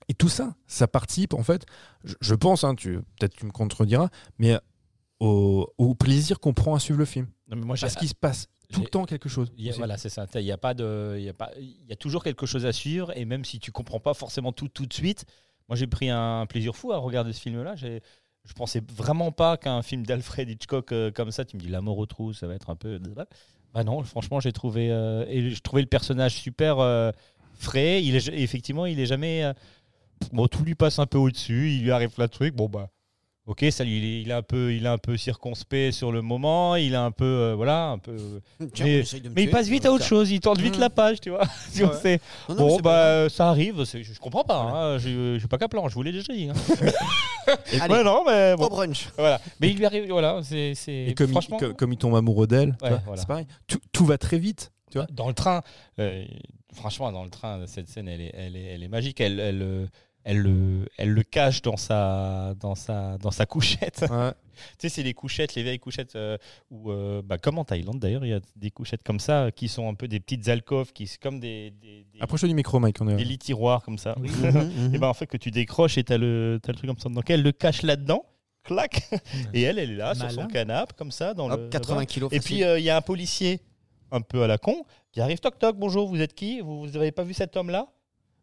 Et tout ça, ça participe en fait, je, je pense, hein, tu peut-être tu me contrediras, mais au, au plaisir qu'on prend à suivre le film. Non, mais moi, j'ai- Parce qu'il se passe tout le temps quelque chose. Il y a- voilà, c'est ça. Il y a pas de, il y a pas, il y a toujours quelque chose à suivre et même si tu comprends pas forcément tout tout de suite, moi j'ai pris un plaisir fou à regarder ce film-là. J'ai, je pensais vraiment pas qu'un film d'Alfred Hitchcock euh, comme ça, tu me dis La mort aux ça va être un peu. Bah non, franchement, j'ai trouvé euh, je trouvais le personnage super euh, frais. Il est effectivement, il est jamais. bon, tout lui passe un peu au-dessus. Il lui arrive plein de. Bon bah. Ok, ça lui, il est, il est un peu, il est un peu circonspect sur le moment. Il est un peu, euh, voilà, un peu. Tiens, Mais- il passe vite à autre chose, il tourne vite Mmh. la page, tu vois. Si on Ouais. sait. Non, non, mais Bon, bah, ça arrive, je, je comprends pas. Hein, j'ai j'ai pas qu'à plan, je vous l'ai déjà dit. Hein. Allez. ouais, non, mais Au bon. brunch. Voilà. Mais il lui arrive, voilà, c'est. c'est- Et comme, franchement, il, co- comme il tombe amoureux d'elle, Ouais, voilà. c'est pareil. Tout, tout va très vite. Tu vois dans le train, euh, franchement, dans le train, cette scène, elle est, elle est, elle est magique. Elle, elle, euh, elle, le, elle le cache dans sa, dans sa, dans sa couchette. Ouais. tu sais, c'est les couchettes, les vieilles couchettes, euh, où, euh, bah, comme en Thaïlande d'ailleurs, il y a des couchettes comme ça, qui sont un peu des petites alcôves, qui sont comme des, des, des, Approche-toi du micro, Mike. On est... des lits tiroirs comme ça. Oui. Mhm, et ben en fait que tu décroches et t'as le, t'as le truc comme ça. Donc elle le cache là-dedans, clac, et elle, elle est là sur son canapé comme ça dans le. Hop, 80 kilos. Et facile. puis euh, il y a un policier un peu à la con qui arrive toc toc bonjour vous êtes qui? Vous, vous avez pas vu cet homme là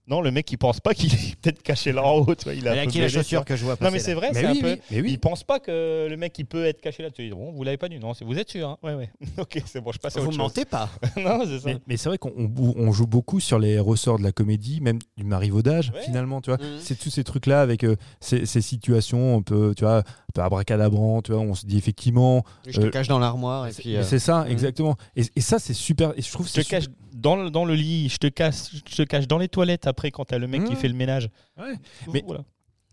Non le mec il pense pas qu'il est peut-être caché là en haut tu vois, il a Elle un a peu qui la chaussure que je vois Non passer, mais là c'est vrai Mais c'est oui, un peu. oui, mais oui. Il pense pas que le mec il peut être caché là. Tu dis bon vous l'avez pas dit non c'est- vous êtes sûr hein Ouais ouais. ok c'est bon je passe à Vous autre chose. mentez pas. non c'est ça. Mais, mais c'est vrai qu'on on- on joue beaucoup sur les ressorts de la comédie, même du marivaudage, Ouais. finalement. Tu vois, Mhm. c'est tous ces trucs-là avec euh, ces, ces situations un peu, tu vois, un peu abracadabrant. Tu vois, on se dit effectivement, Je te Euh, cache dans l'armoire et c'est- puis. mais euh, c'est ça, mhm. exactement. Et, et ça, c'est super. Et je trouve que Je te c'est cache dans le, dans le lit, je te cache, je te cache dans les toilettes après quand t'as le mec qui Mmh. fait le ménage. Ouais. Mais- voilà.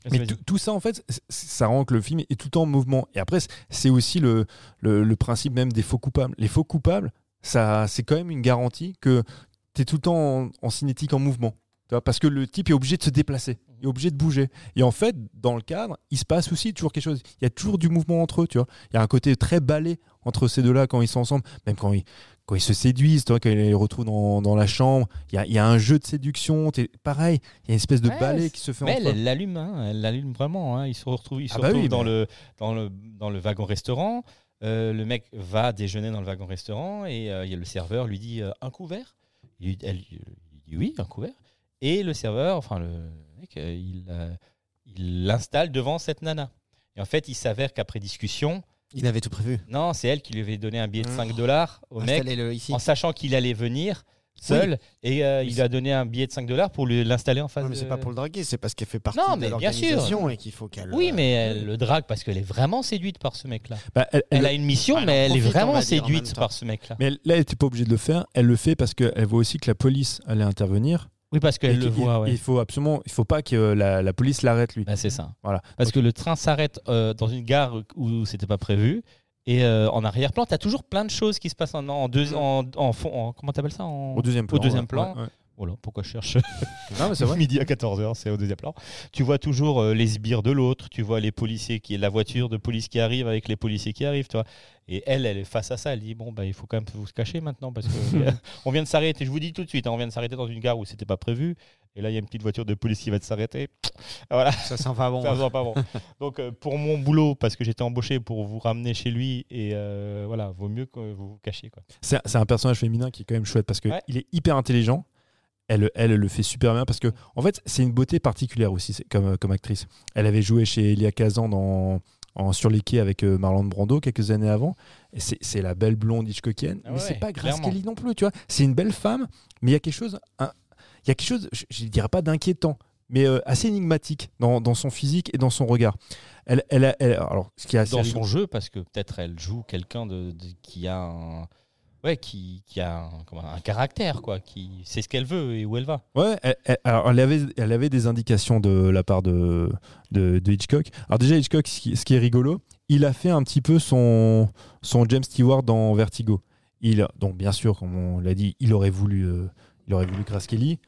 Mais Vas-y, tout, ça, en fait, ça rend que le film est tout le temps en mouvement. Et après, c'est aussi le, le, le principe même des faux coupables. Les faux coupables, ça, c'est quand même une garantie que tu es tout le temps en, en cinétique en mouvement. Tu vois, parce que le type est obligé de se déplacer, il est obligé de bouger. Et en fait, dans le cadre, il se passe aussi toujours quelque chose. Il y a toujours du mouvement entre eux. Tu vois. Il y a un côté très balai entre ces deux-là quand ils sont ensemble, même quand ils, quand ils se séduisent, tu vois, quand ils les retrouvent dans, dans la chambre. Il y a, il y a un jeu de séduction. t'es- Pareil, il y a une espèce de Ouais, balai c'est- qui se fait Mais entre elle, l'allume, hein, elle l'allume vraiment. hein. Ils se retrouvent, ils se Ah bah retrouvent oui, dans, mais- le, dans, le, dans le wagon-restaurant. Euh, le mec va déjeuner dans le wagon-restaurant et euh, il y a le serveur lui dit euh, un couvert. Il, elle- il dit oui, un couvert. Et le serveur, enfin le mec, euh, il euh, il l'installe devant cette nana. Et en fait, il s'avère qu'après discussion, Il avait tout prévu. non, c'est elle qui lui avait donné un billet de Mmh. 5 dollars au mec ici. en sachant qu'il allait venir seul et euh, il lui a donné un billet de 5 dollars pour lui l'installer en face Non, mais c'est de- pas pour le draguer, c'est parce qu'elle fait partie Non, de mais l'organisation et qu'il faut qu'elle. Oui, euh, mais elle le drague parce qu'elle est vraiment séduite par ce mec-là. Bah, elle- elle- Elle a une mission, en mais elle est profite, vraiment séduite par ce mec-là. Mais là, elle n'était pas obligée de le faire. Elle le fait parce qu'elle voit aussi que la police allait intervenir. Oui, parce qu'elle le voit, il- ouais. Il faut absolument, il faut pas que la, la police l'arrête lui. Bah, c'est ça. Voilà. Parce que le train s'arrête euh, dans une gare où c'était pas prévu. Et euh, en arrière-plan, tu as toujours plein de choses qui se passent en, en deux, en, en fond. en- comment t'appelles ça en... Au deuxième plan. deuxième ouais, plan. ouais. Voilà, pourquoi je cherche Non, mais vrai. midi à 14h, c'est au deuxième plan. Tu vois toujours euh, les sbires de l'autre, tu vois les policiers qui la voiture de police qui arrive avec les policiers qui arrivent, tu vois. Et elle, elle est face à ça, elle dit bon bah il faut quand même vous se cacher maintenant parce que euh, on vient de s'arrêter. Je vous dis tout de suite, hein, on vient de s'arrêter dans une gare où c'était pas prévu. Et là il y a une petite voiture de police qui va s'arrêter. Voilà, Ça s'en va bon. ça sent pas bon. Donc euh, pour mon boulot, parce que j'étais embauché pour vous ramener chez lui et euh, voilà, vaut mieux que vous vous cachiez. C'est un personnage féminin qui est quand même chouette parce que Ouais. il est hyper intelligent. Elle, elle, elle le fait super bien parce que, en fait, c'est une beauté particulière aussi comme, comme actrice. Elle avait joué chez Elia Kazan dans, en Sur les quais avec euh, Marlon Brando quelques années avant. C'est la belle blonde Hitchcockienne. Ah mais ouais, c'est pas Grace. Kelly non plus, tu vois. C'est une belle femme, mais il y a quelque chose, il y a quelque chose, je, je dirais pas d'inquiétant, mais euh, assez énigmatique dans, dans son physique et dans son regard. Elle, elle, alors, ce qui est assez dans rigolo- son jeu parce que peut-être elle joue quelqu'un de, de- qui a un ouais qui, qui a un, caractère quoi qui sait ce qu'elle veut et où elle va Ouais, elle, alors elle avait, elle avait des indications de la part de, de, Hitchcock. Alors déjà, Hitchcock, ce qui, est rigolo, il a fait un petit peu son, son James Stewart dans Vertigo. Il, donc bien sûr, comme on l'a dit, il aurait voulu, euh, il aurait voulu Grace Kelly.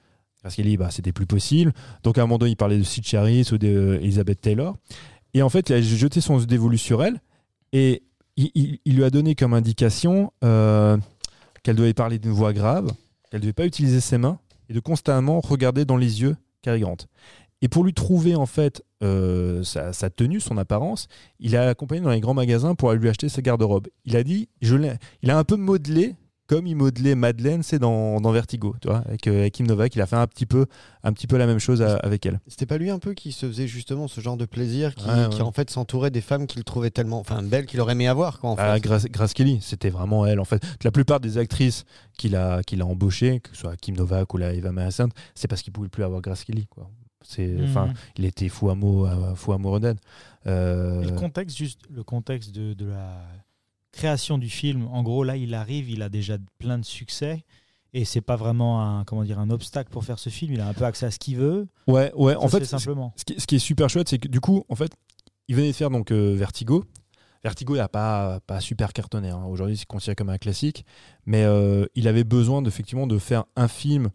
Bah, c'était plus possible. Donc à un moment donné, il parlait de Sid Charis ou d'Elizabeth Taylor. Et en fait, il a jeté son dévolu sur elle et il, lui a donné comme indication euh, qu'elle devait parler d'une voix grave, qu'elle devait pas utiliser ses mains et de constamment regarder dans les yeux Cary Grant. Et pour lui trouver en fait euh, sa, tenue, son apparence, il a accompagné dans les grands magasins pour lui acheter sa garde-robe. Il a dit, je il a un peu modelé comme il modelait Madeleine, c'est dans, dans Vertigo, tu vois, avec, euh, avec Kim Novak, il a fait un petit peu, un petit peu la même chose à- avec elle. C'était pas lui un peu qui se faisait justement ce genre de plaisir, qui, Ouais, qui ouais. en fait s'entourait des femmes qu'il trouvait tellement, enfin belles qu'il aurait aimé avoir quoi. En Ah, fait. Grace, Grace Kelly, c'était vraiment elle en fait. La plupart des actrices qu'il a, qu'il a embauchées, que ce soit Kim Novak ou la Eva Madison, c'est parce qu'il pouvait plus avoir Grace Kelly. Quoi. Mhm. enfin, il était fou amoureux, fou amoureux d'elle. Euh, le contexte, juste le contexte de, de la création du film, en gros, là, il arrive, il a déjà plein de succès. Et c'est pas vraiment un, comment dire, un obstacle pour faire ce film. Il a un peu accès à ce qu'il veut. ouais, ouais. Ça En fait, simplement. ce qui, ce qui est super chouette, c'est que du coup, en fait, il venait de faire donc euh, Vertigo. Vertigo n'a pas, pas super cartonné. hein. Aujourd'hui, c'est considéré comme un classique. Mais euh, il avait besoin d'effectivement de faire un film,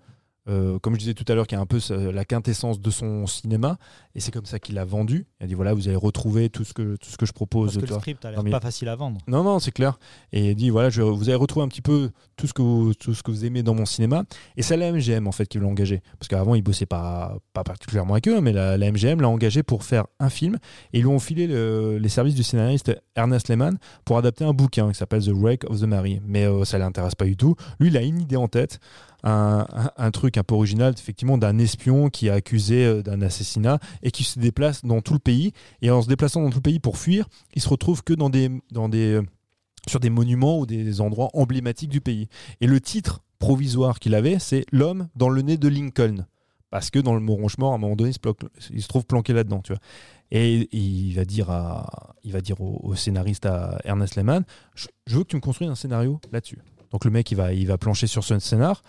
euh, comme je disais tout à l'heure, qui est un peu la quintessence de son cinéma. Et c'est comme ça qu'il l'a vendu. Il a dit voilà, vous allez retrouver tout ce que, tout ce que je propose. Parce que le script a l'air mais- pas facile à vendre. Non, non, c'est clair. Et il dit voilà, je, vous allez retrouver un petit peu tout ce que vous, tout ce que vous aimez dans mon cinéma. Et c'est la MGM en fait qui l'a engagé, parce qu'avant il bossait pas pas particulièrement avec eux, mais la, la MGM l'a engagé pour faire un film. Et ils lui ont filé le- les services du scénariste Ernest Lehman pour adapter un bouquin qui s'appelle The Wreck of the Mary. Mais euh, ça l'intéresse pas du tout. Lui, il a une idée en tête. Un, truc un peu original, effectivement, d'un espion qui est accusé euh, d'un assassinat et qui se déplace dans tout le pays. Et en se déplaçant dans tout le pays pour fuir, il se retrouve que dans des, dans des, euh, sur des monuments ou des endroits emblématiques du pays. Et le titre provisoire qu'il avait, c'est L'homme dans le nez de Lincoln. Parce que dans le Moronche-Mort, à un moment donné, il se, trouve planqué là-dedans. Tu vois. Et il va dire, à, il va dire au, au scénariste, à Ernest Lehman, je, je veux que tu me construises un scénario là-dessus. Donc le mec, il va, il plancher sur ce scénar.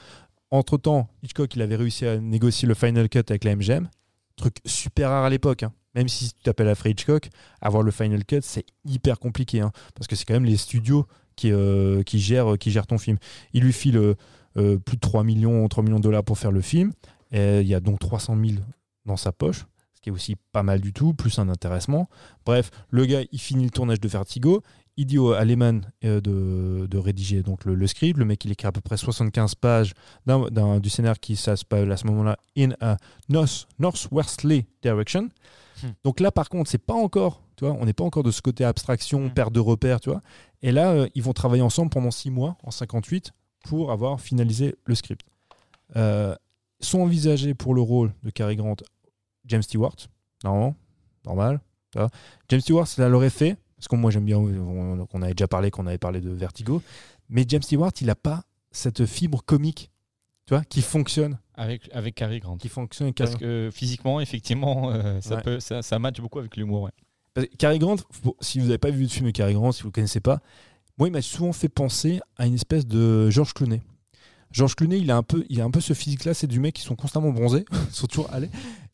Entre-temps, Hitchcock, il avait réussi à négocier le final cut avec la MGM. Truc super rare à l'époque. hein. Même si tu t'appelles Alfred Hitchcock, avoir le final cut, c'est hyper compliqué. hein, parce que c'est quand même les studios qui, euh, qui, gèrent, qui gèrent ton film. Il lui file euh, euh, plus de 3 millions, 3 millions de dollars pour faire le film. Il y a donc 300 000 dans sa poche, ce qui est aussi pas mal du tout, plus un intéressement. Bref, le gars, il finit le tournage de Vertigo. Il dit au- à Lehman euh, de, de rédiger donc le, le script. Le mec, il écrit à peu près 75 pages du scénario qui passe à ce moment-là in a north, northwestly direction. Hmm. Donc là, par contre, c'est pas encore, tu vois, on n'est pas encore de ce côté abstraction, Hmm. perte de repères, tu vois. Et là, euh, ils vont travailler ensemble pendant six mois, en 58, pour avoir finalisé le script. Euh, sont envisagés pour le rôle de Cary Grant James Stewart, normalement, normal. tu vois. James Stewart, ça l'aurait fait, parce que moi j'aime bien, on, on avait déjà parlé, qu'on avait parlé de Vertigo, mais James Stewart, il n'a pas cette fibre comique, tu vois, qui fonctionne, Avec, avec Cary Grant. qui fonctionne avec Parce que physiquement, effectivement, euh, ça, Ouais. peut, ça, ça match beaucoup avec l'humour. ouais. Parce que Cary Grant, si vous n'avez pas vu de film de Cary Grant, si vous ne connaissez pas, moi, il m'a souvent fait penser à une espèce de George Clooney. George Clooney, il a un peu, il a un peu ce physique-là, c'est du mec qui sont constamment bronzés, ils sont toujours allés.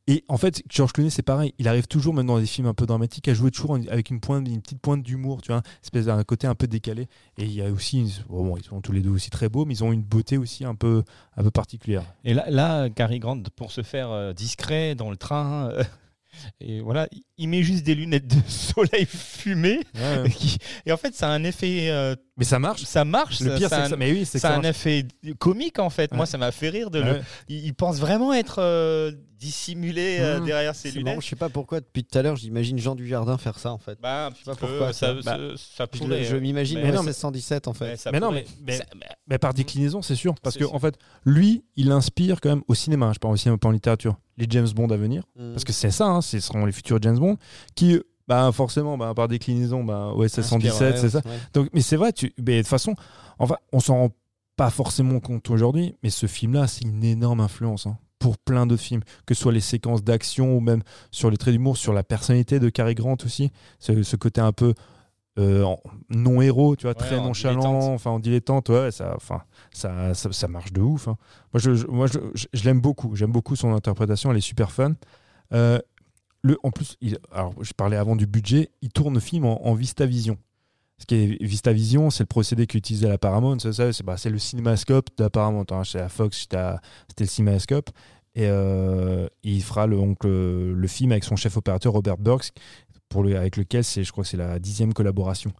Et en fait, George Clooney, c'est pareil. Il arrive toujours, même dans des films un peu dramatiques, à jouer toujours avec une pointe, une petite pointe d'humour, tu vois, espèce d'un côté un peu décalé. Et il y a aussi, bon, ils sont tous les deux aussi très beaux, mais ils ont une beauté aussi un peu, un peu particulière. Et là, là, Cary Grant, pour se faire euh, discret dans le train, euh, et voilà, il- met juste des lunettes de soleil fumées. et en fait, ça a un effet. euh, Mais ça marche. ça marche. Le pire, c'est que ça, mais oui, c'est ça a un effet comique en fait. Moi, ça m'a fait rire de le. Il, il pense vraiment être euh, dissimulé euh, Mmh. derrière ses lunettes. je sais pas pourquoi depuis tout à l'heure j'imagine Jean Dujardin faire ça en fait. Bah, un petit sais pas peu, pourquoi, ça, ça. ça, Bah, ça Je, pourrait. je m'imagine mais mais non, mais- 117 en fait. Mais non, mais- mais- Ça- Mais par déclinaison, c'est sûr. Parce que, sûr. en fait, lui, il inspire quand même au cinéma. Je parle aussi un peu en littérature. Les James Bond à venir. Mm. Parce que c'est ça, hein, ce seront les futurs James Bond. Qui, bah, forcément, bah, par déclinaison, bah, ouais, c'est 117, c'est ça. Ouais. Donc, mais c'est vrai, tu, mais de toute façon, enfin, on s'en rend pas forcément compte aujourd'hui, mais ce film-là, c'est une énorme influence hein, pour plein d'autres films, que ce soit les séquences d'action ou même sur les traits d'humour, sur la personnalité de Cary Grant aussi, ce, ce côté un peu euh, non-héros, tu vois, Ouais, très en nonchalant, dilettante. enfin en dilettante, ouais, ça, enfin, ça, ça, ça marche de ouf. hein. Moi, je, je- moi, je, l'aime beaucoup, j'aime beaucoup son interprétation, elle est super fun. Euh, le, en plus, il, alors, je parlais avant du budget, il tourne le film en, en VistaVision. Ce qui est VistaVision, c'est le procédé qu'utilisait la Paramount. Ça, ça, c'est bah, c'est le cinémascope de la Paramount. Hein. Chez la Fox, c'était le cinémascope. Et euh, il fera le, donc, le, film avec son chef opérateur Robert Burks, pour le, avec lequel c'est, je crois que c'est la dixième collaboration.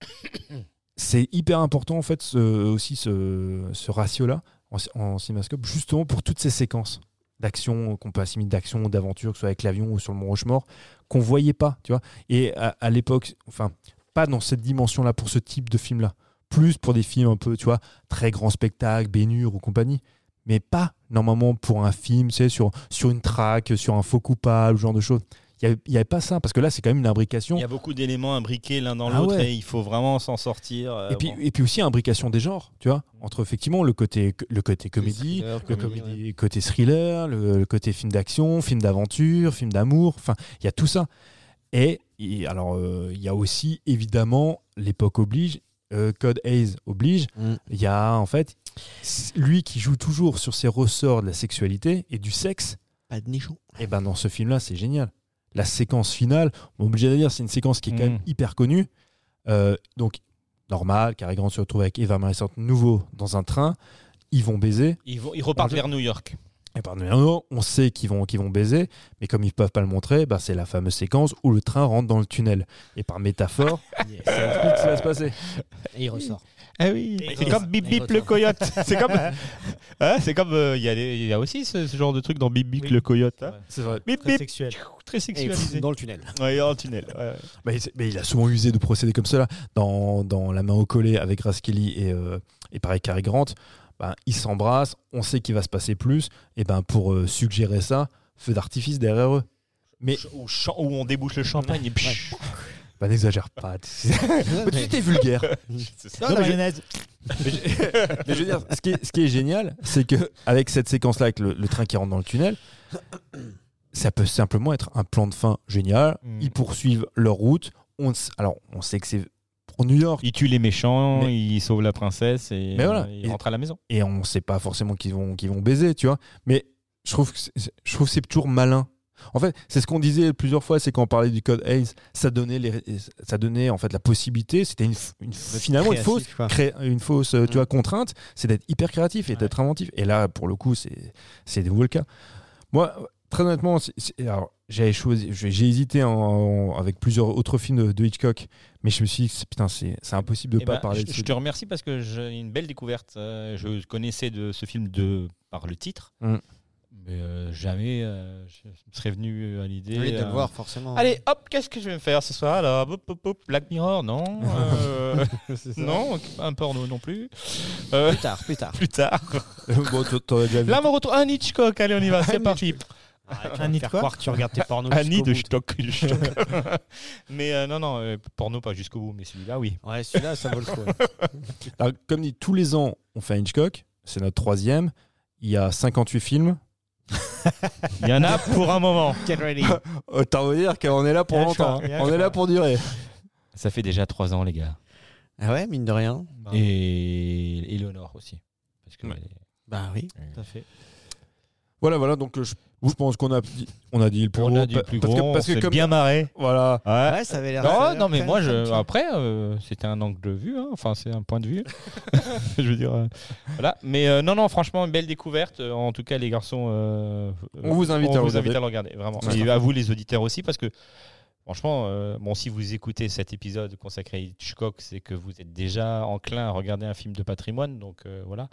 c'est hyper important en fait aussi ce, ce ratio-là en, en cinémascope, justement pour toutes ces séquences d'action qu'on peut assimiler d'action ou d'aventure, que ce soit avec l'avion ou sur le Mont Rochemort, qu'on voyait pas, tu vois. Et à, à l'époque, enfin, pas dans cette dimension-là pour ce type de film-là. Plus pour des films un peu, tu vois, très grand spectacle, Bénure ou compagnie. Mais pas normalement pour un film, tu sais, sur, sur une traque, sur un faux coupable, ce genre de choses. Il n'y avait, pas ça, parce que là, c'est quand même une imbrication. Il y a beaucoup d'éléments imbriqués l'un dans Ah l'autre ouais. et il faut vraiment s'en sortir. euh, Et puis, bon. et puis aussi imbrication des genres, tu vois, entre effectivement le côté, le côté comédie, thriller, le comédie, comédie- côté thriller, le, le côté film d'action, film d'aventure, film d'amour, enfin, il y a tout ça. Et, et alors, euh, il y a aussi, évidemment, l'époque oblige, euh, Code Hayes oblige, Mm. il y a en fait lui qui joue toujours sur ces ressorts de la sexualité et du sexe, Pas de nichon. et ben dans ce film-là, c'est génial. La séquence finale, on est obligé de dire, c'est une séquence qui est quand Mm. même hyper connue. Euh, donc, normal, Cary Grant se retrouve avec Eva Marie nouveau dans un train. Ils vont baiser. Ils, vont, ils repartent vers New York. Et par derrière, on sait qu'ils vont, qu'ils vont baiser, mais comme ils peuvent pas le montrer, bah, c'est la fameuse séquence où le train rentre dans le tunnel. Et par métaphore, ça explique ce qui va se passer. Et il ressort. Ah oui, c'est comme. Bip Bip le coyote. c'est comme, Hein, c'est comme euh, il y, a des- il y a aussi ce, ce genre de truc dans Bip Bip Oui. le coyote. hein. C'est vrai. Bip Très Bip, sexuel. très Et sexualisé. dans le tunnel. Ouais, dans le tunnel. ouais, ouais. Bah, il- mais il a souvent usé de procédés comme cela. Dans, dans La main au collet avec Grace Kelly et, euh, et pareil Cary Grant, bah, ils s'embrassent, on sait qu'il va se passer plus. Et ben pour euh, suggérer ça, feu d'artifice derrière eux. Mais Où, on débouche le champagne et psh, bah, n'exagère pas. Tu étais vulgaire. Dans Non, la mais. Mais je, mais je veux dire, ce qui est, ce qui est génial, c'est que avec cette séquence-là, avec le, le train qui rentre dans le tunnel, ça peut simplement être un plan de fin génial. Mm. Ils poursuivent leur route. On, s- alors, on sait que c'est pour New York. il tue les méchants, Mais- il sauve la princesse et Mais voilà. Et- à la maison. et on sait pas forcément qu'ils vont, qu'ils vont baiser, tu vois. Mais je trouve que c'est, je trouve c'est toujours malin. En fait, c'est ce qu'on disait plusieurs fois, c'est quand on parlait du code Hayes, ça donnait, les, ça donnait en fait la possibilité, c'était une, finalement une fausse, cré- une fausse tu Mm. vois, contrainte, c'est d'être hyper créatif et Ouais. d'être inventif. Et là, pour le coup, c'est, de nouveau le cas. Moi, très honnêtement, alors, j'ai choisi, j'ai hésité en- en- avec plusieurs autres films de, de Hitchcock, mais je me suis dit, c'est- putain, c'est, impossible de Eh pas ben, parler je, de je te remercie parce que j'ai une belle découverte. Euh, je connaissais de ce film de par le titre, Mm. mais euh, jamais euh, je me serais venu à l'idée. Oui, de euh, le voir, forcément. Allez, hop, qu'est-ce que je vais me faire ce soir alors Hop, hop, hop, Black Mirror, non. euh, non, un porno non plus. Euh, Plus tard, plus tard. plus tard. bon, déjà vu. Là, on retrouve un Hitchcock. Allez, on y va, c'est parti. Un nid de quoi croire que tu regardes tes pornos. Annie de jusqu'au bout. Stock. mais euh, non, non, euh, porno pas jusqu'au bout, mais celui-là, oui. Ouais, celui-là, ça vaut le coup. ouais. Alors, comme dit, tous les ans, on fait un Hitchcock. C'est notre troisième. Il y a 58 films. Il y en a pour un moment. Get ready. Autant vous dire qu'on est là pour Il y a le longtemps. choix, il y a le On est choix. là pour durer. Ça fait déjà trois ans, les gars. Ah ouais, mine de rien. Et Eleonore aussi. Parce que Ouais. elle est- Bah oui. Tout à fait. Voilà, voilà. Donc, euh, je, je pense qu'on a, dit- on a dit le plus on gros. a du pa- plus parce gros, que, parce que comme- bien marré. Voilà. Ouais. Ouais, ça avait l'air. ça avait Non, l'air non, mais moi, je, après, euh, c'était un angle de vue. hein. Enfin, c'est un point de vue. je veux dire. euh, voilà. Mais euh, non, non, franchement, une belle découverte. Euh, En tout cas, les garçons. euh, On vous invite on à vous regarder. invite à le regarder. Vraiment. Et à vous, les auditeurs aussi, parce que. Franchement, euh, bon, si vous écoutez cet épisode consacré à Hitchcock, c'est que vous êtes déjà enclin à regarder un film de patrimoine, donc euh, voilà.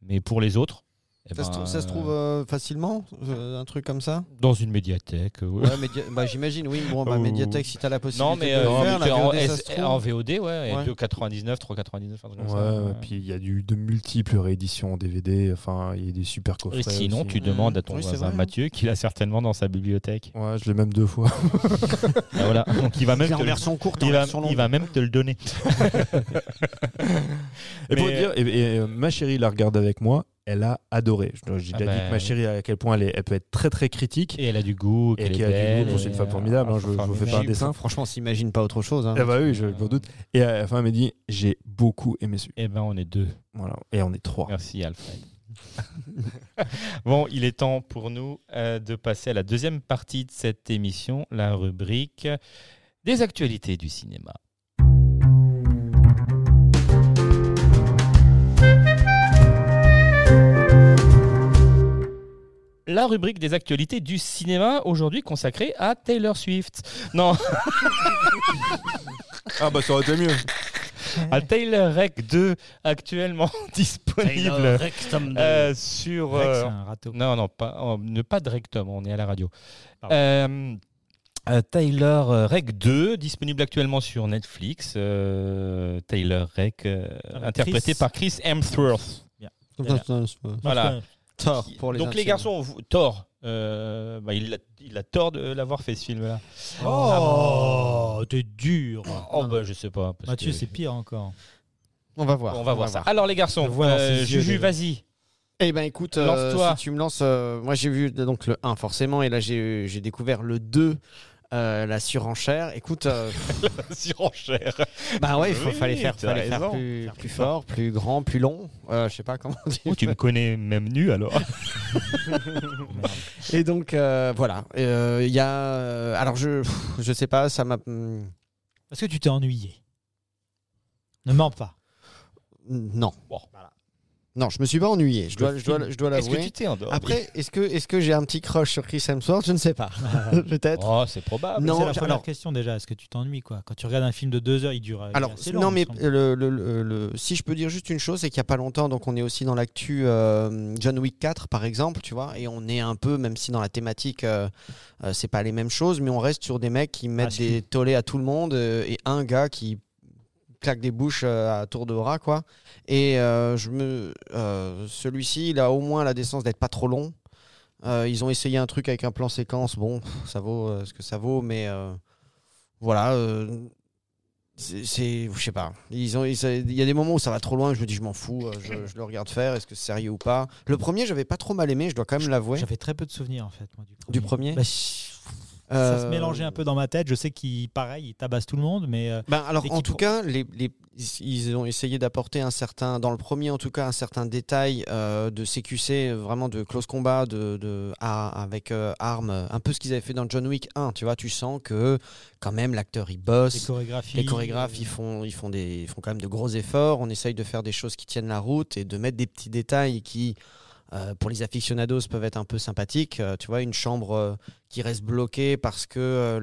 Mais pour les autres, eh Ça, se ben, ça se trouve euh, facilement, euh, un truc comme ça dans une médiathèque. Ouais, bah, j'imagine, oui. Bon, bah, médiathèque, si t'as la possibilité Non, mais, de euh, le mais faire, tu- la en, VOD, ça S- se trouve. en VOD, ouais, Ouais. 2,99, 3,99, un truc comme Ouais, ça. ouais, puis il y a du, de multiples rééditions en DVD. Enfin, il y a des super coffrets. Et sinon, aussi. tu demandes à ton Oui, voisin vrai, hein. Mathieu, qu'il a certainement dans sa bibliothèque. Ouais, je l'ai même deux fois. Ah, voilà. Donc il va même C'est en te le- version courte, il en va, version longue. il va même te le donner. Et pour Mais- dire, et, euh, ma chérie la regarde avec moi. Elle a adoré. Je- J'ai Ah déjà dit bah, que ma chérie, à quel point elle, est- elle peut être très très critique. Et elle a du goût, Et qu'elle a du goût, c'est une femme formidable, hein, je- je vous fais pas un dessin. Franchement, on s'imagine pas autre chose. hein. Ah bah oui, je m'en doute. Et à la fin, elle m'a dit J'ai beaucoup aimé celui. Eh ben, on est deux. Voilà. Et on est trois. Merci Alfred. bon, il est temps pour nous euh, de passer à la deuxième partie de cette émission, la rubrique des actualités du cinéma. La rubrique des actualités du cinéma, aujourd'hui consacrée à Taylor Swift. Non, Ah bah ça aurait été mieux. à Taylor Rec 2, actuellement disponible euh, sur... Rex, euh, c'est un râteau. Non, non, pas, oh, ne pas de rectum, on est à la radio. Euh, euh, Taylor euh, Rec 2, disponible actuellement sur Netflix. euh, Taylor Rec, euh, interprété Chris- par Chris Hemsworth. Voilà. Tort pour les Donc les garçons, vous- Thor, euh, bah, il, a, il a tort de l'avoir fait ce film-là. Oh, t'es dur. Oh, Non, bah non. je sais pas. parce Mathieu, que- c'est pire encore. On va voir. On va voir ça. Alors les garçons, euh, Juju, vas-y. Eh ben écoute, euh, si tu me lances, euh, moi j'ai vu donc le 1 forcément, et là j'ai j'ai découvert le 2, euh, la surenchère. Écoute, euh, Surenchère. bah ouais, il Oui, fallait faire, fallait faire plus, Faire plus plus fort, plus grand, plus long. Euh, je sais pas comment dire. Oh, tu me connais même nu alors. Et donc euh, voilà, Euh, il y a, alors je, je sais pas, ça m'a, hum, Est-ce que tu t'es ennuyé? Ne mens pas. non, Bon. Non, je me suis pas ennuyé. Je dois, je dois, je dois Est-ce que l'avouer. tu t'es endormi Après, est-ce que, est-ce que j'ai un petit crush sur Chris Hemsworth? Je ne sais pas. Peut-être. Oh, c'est probable. Non, c'est la première alors- question déjà. Est-ce que tu t'ennuies quoi? Quand tu regardes un film de deux heures, il dure. Alors, assez long, non, mais me semble. le, le- le- le- si je peux dire juste une chose, c'est qu'il n'y a pas longtemps, donc on est aussi dans l'actu euh, John Wick 4, par exemple, tu vois, et on est un peu, même si dans la thématique, euh, euh, c'est pas les mêmes choses, mais on reste sur des mecs qui mettent si. des tollés à tout le monde euh, et un gars qui claque des bouches euh, à tour de bras, quoi. Et euh, je me, euh, celui-ci, il a au moins la décence d'être pas trop long. Ils ont essayé un truc avec un plan séquence, bon, ça vaut ce que ça vaut, mais voilà. c'est, je sais pas. Ils ont, il y a des moments où ça va trop loin. Je me dis, je m'en fous. Je, je le regarde faire. Est-ce que c'est sérieux ou pas? Le premier, j'avais pas trop mal aimé. Je dois quand même l'avouer. J'avais très peu de souvenirs en fait. Moi, du premier. Du premier Bah, Ça Euh, se mélangeait un peu dans ma tête. Je sais qu'il, pareil, il tabasse tout le monde, mais euh, Ben alors en tout cas, les, les- ils ont essayé d'apporter un certain, dans le premier en tout cas, un certain détail euh, de CQC, vraiment de close combat, de, de à- avec euh, armes, un peu ce qu'ils avaient fait dans John Wick 1. Tu vois, tu sens que quand même l'acteur il les bosse, chorégraphies. les chorégraphes euh, ils font, ils font des, ils font quand même de gros efforts. On essaye de faire des choses qui tiennent la route et de mettre des petits détails qui euh, pour les aficionados peuvent être un peu sympathiques. Euh, tu vois, une chambre euh, qui reste bloquée parce que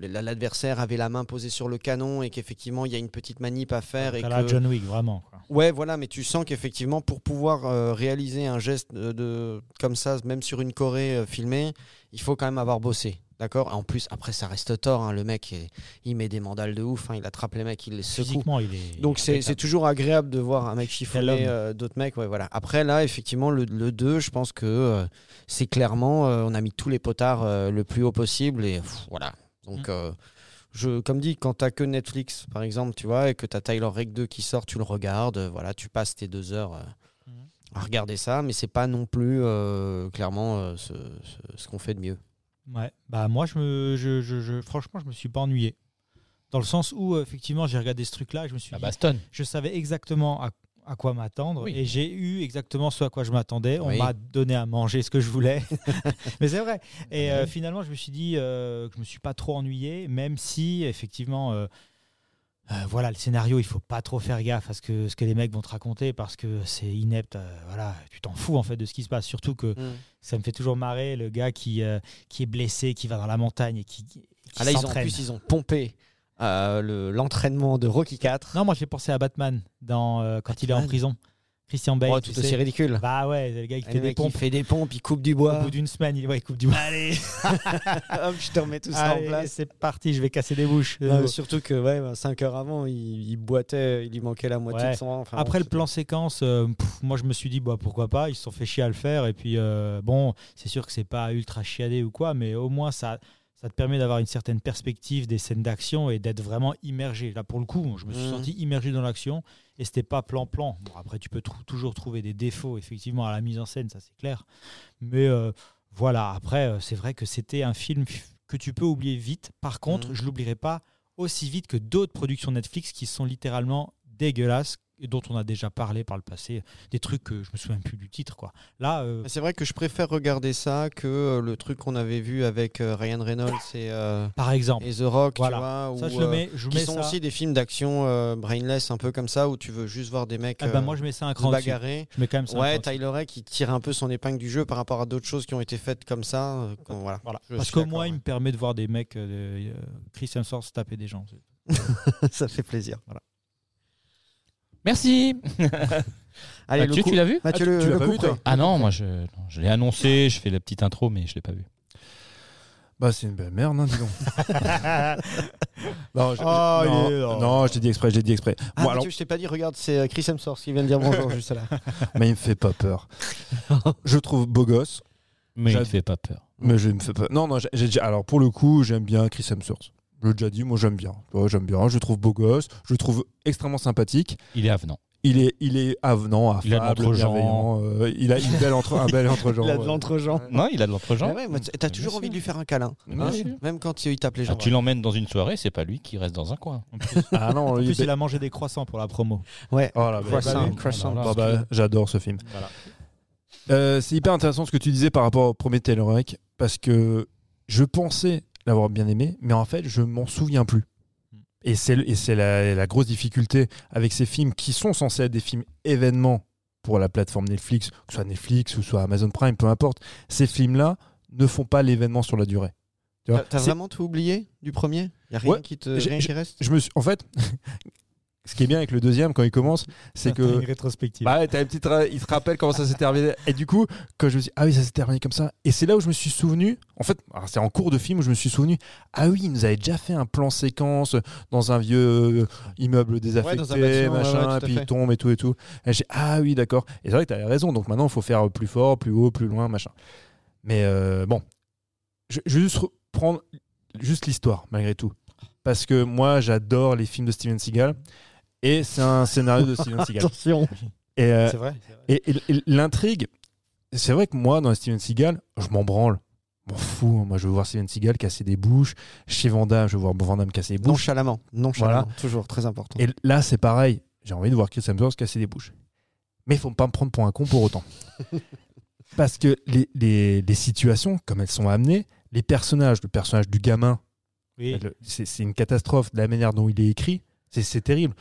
l'adversaire avait la main posée sur le canon et qu'effectivement il y a une petite manip à faire. Et à la que... John Wick, vraiment. quoi. Ouais, voilà, mais tu sens qu'effectivement pour pouvoir réaliser un geste de, de- comme ça, même sur une Corée filmée, il faut quand même avoir bossé. D'accord En plus, après, ça reste tort. hein, le mec, il, il met des mandales de ouf. hein, il attrape les mecs, il les secoue. Physiquement, il est. Donc c'est toujours agréable de voir un mec chiffonner euh, d'autres mecs. Ouais, voilà. Après là, effectivement, le, le 2, je pense que euh, c'est clairement, euh, on a mis tous les potards le plus haut possible et pff, voilà. Donc Mm. je, comme dit, quand t'as que Netflix, par exemple, tu vois, et que t'as Tyler Rake 2 qui sort, tu le regardes, voilà, tu passes tes deux heures Mhm. à regarder ça, mais c'est pas non plus clairement ce, ce- ce qu'on fait de mieux. Ouais. Bah moi, je me, je, je- je- franchement, je me suis pas ennuyé. Dans le sens où, euh, effectivement, j'ai regardé ce truc-là et je me suis Ah dit, Baston. je savais exactement à, à quoi m'attendre Oui. et j'ai eu exactement ce à quoi je m'attendais. On Oui. m'a donné à manger ce que je voulais. Mais c'est vrai. Et euh, finalement, je me suis dit euh, que je me suis pas trop ennuyé, même si, effectivement, euh, euh, voilà, le scénario, il faut pas trop faire gaffe à ce que, ce que les mecs vont te raconter parce que c'est inepte. euh, voilà, tu t'en fous en fait de ce qui se passe. Surtout que ça me fait toujours marrer le gars qui, euh, qui est blessé, qui va dans la montagne et qui, qui Ah là, ils ont, en plus, ils ont pompé le- l'entraînement de Rocky 4. Non, moi j'ai pensé à Batman dans, quand il est en prison. Christian Bale. Oh, tout sais. aussi ridicule. Bah ouais, le gars qui fait des mec, il pompes. fait des pompes, il coupe du Au bois. bout d'une semaine, il, ouais, il coupe du bois. Allez, Hop, je te remets tout ça en place. c'est parti, je vais casser des bouches. Euh, surtout que ouais, 5 heures avant, il, il boitait, il lui manquait la moitié Ouais. de son enfin, Après bon, le plan séquence, euh, pff, moi je me suis dit bah pourquoi pas, ils se sont fait chier à le faire et puis euh, bon, c'est sûr que c'est pas ultra chiadé ou quoi, mais au moins ça ça te permet d'avoir une certaine perspective des scènes d'action et d'être vraiment immergé. Là pour le coup, je me suis Mhm. senti immergé dans l'action et c'était pas plan-plan. Bon après tu peux toujours trouver des défauts effectivement à la mise en scène, ça c'est clair. Mais euh, voilà, après euh, c'est vrai que c'était un film que tu peux oublier vite. Par contre, Mhm. je l'oublierai pas aussi vite que d'autres productions Netflix qui sont littéralement dégueulasses dont on a déjà parlé par le passé, des trucs que je me souviens plus du titre quoi. Là, euh, C'est vrai que je préfère regarder ça que euh, le truc qu'on avait vu avec euh, Ryan Reynolds et, euh, par exemple, et The Rock, Voilà. tu vois, ça où, je le mets, je qui mets sont ça. aussi des films d'action euh, brainless, un peu comme ça, où tu veux juste voir des mecs Ah bah, moi je mets ça un cran bagarrer. Je mets quand même ça. un Ouais. Tyler qui tire un peu son épingle du jeu par rapport à d'autres choses qui ont été faites comme ça. voilà. Parce d'accord, moins, il me permet de voir des mecs, Chris Hemsworth se taper des gens. ça fait plaisir. Merci. Allez, le Mathieu, coup- tu l'as vu? Mathieu, Ah, tu- le, tu l'as le pas coup vu, toi? Ah non, moi je, non, je l'ai annoncé, je fais la petite intro, mais je l'ai pas vu. Bah, c'est une belle merde, hein, dis donc. non, je, Oh, je- non, il est- non. non, je l'ai dit exprès, je l'ai dit exprès. Ah, Moi, alors, Mathieu, je t'ai pas dit, regarde, c'est euh, Chris Hemsworth qui vient de dire bonjour juste là. mais il me fait pas peur. je le trouve beau gosse, Mais il J'ad- ne fait pas peur. mais je me fais pas. Non, non, j'ai- j'ai déjà- alors pour le coup, j'aime bien Chris Hemsworth. Je l'ai déjà dit, moi j'aime bien. Ouais, j'aime bien, je le trouve beau gosse, je le trouve extrêmement sympathique. Il est avenant. Il est, il est avenant, Il a de affable, l'entre-gens. bienveillant. euh, il a une belle entre, un bel. Il a de l'entre-gens. Non, il a de l'entre-gens. Ah ouais, t'as toujours envie sûr. de lui faire un câlin. Hein, même quand il tape les gens. Ah, tu l'emmènes dans une soirée, c'est pas lui qui reste dans un coin. En plus, Ah non, en il plus, il a mangé des croissants pour la promo. Ouais. Oh là, Croissant, croissant. bah, bah, j'adore ce film. Voilà. Euh, c'est hyper intéressant ce que tu disais par rapport au premier Taylor parce que je pensais l'avoir bien aimé, mais en fait, je m'en souviens plus. Et c'est le- et c'est la, la grosse difficulté avec ces films qui sont censés être des films événements pour la plateforme Netflix, que ce soit Netflix ou soit Amazon Prime, peu importe. Ces films-là ne font pas l'événement sur la durée. Tu vois, T'as vraiment tout oublié du premier? Il y a rien Ouais, qui te j'ai- rien qui reste je me suis, en fait, ce qui est bien avec le deuxième quand il commence, c'est T'as une que rétrospective. Bah ouais, t'as une petite il te rappelle comment ça s'est terminé. Et du coup, quand je me dit, ah oui, ça s'est terminé comme ça. Et c'est là où je me suis souvenu, en fait, c'est en cours de film où je me suis souvenu, ah oui, il nous avait déjà fait un plan séquence dans un vieux euh, immeuble désaffecté, un bâtiment, ouais, machin, ouais, puis il tombe et tout et tout. Et j'ai, ah oui, d'accord. Et c'est vrai que t'avais raison. Donc maintenant, il faut faire plus fort, plus haut, plus loin, machin. Mais euh, bon, je, je vais juste prendre juste l'histoire, malgré tout. Parce que moi, j'adore les films de Steven Seagal. Et c'est un scénario de Steven Seagal. Attention. Et, euh, C'est vrai. c'est vrai. et, et- et l'intrigue, c'est vrai que moi, dans Steven Seagal, je m'en branle. Je m'en fous. Moi, je veux voir Steven Seagal casser des bouches. Chez Van Damme, je veux voir Van Damme casser des bouches. Nonchalamment. Nonchalamment. Toujours très important. Et là, c'est pareil. J'ai envie de voir Chris Hemsworth casser des bouches. Mais il faut pas me prendre pour un con pour autant. Parce que les, les- les situations, comme elles sont amenées, les personnages, le personnage du gamin, Oui. c'est c'est une catastrophe de la manière dont il est écrit. C'est- C'est terrible.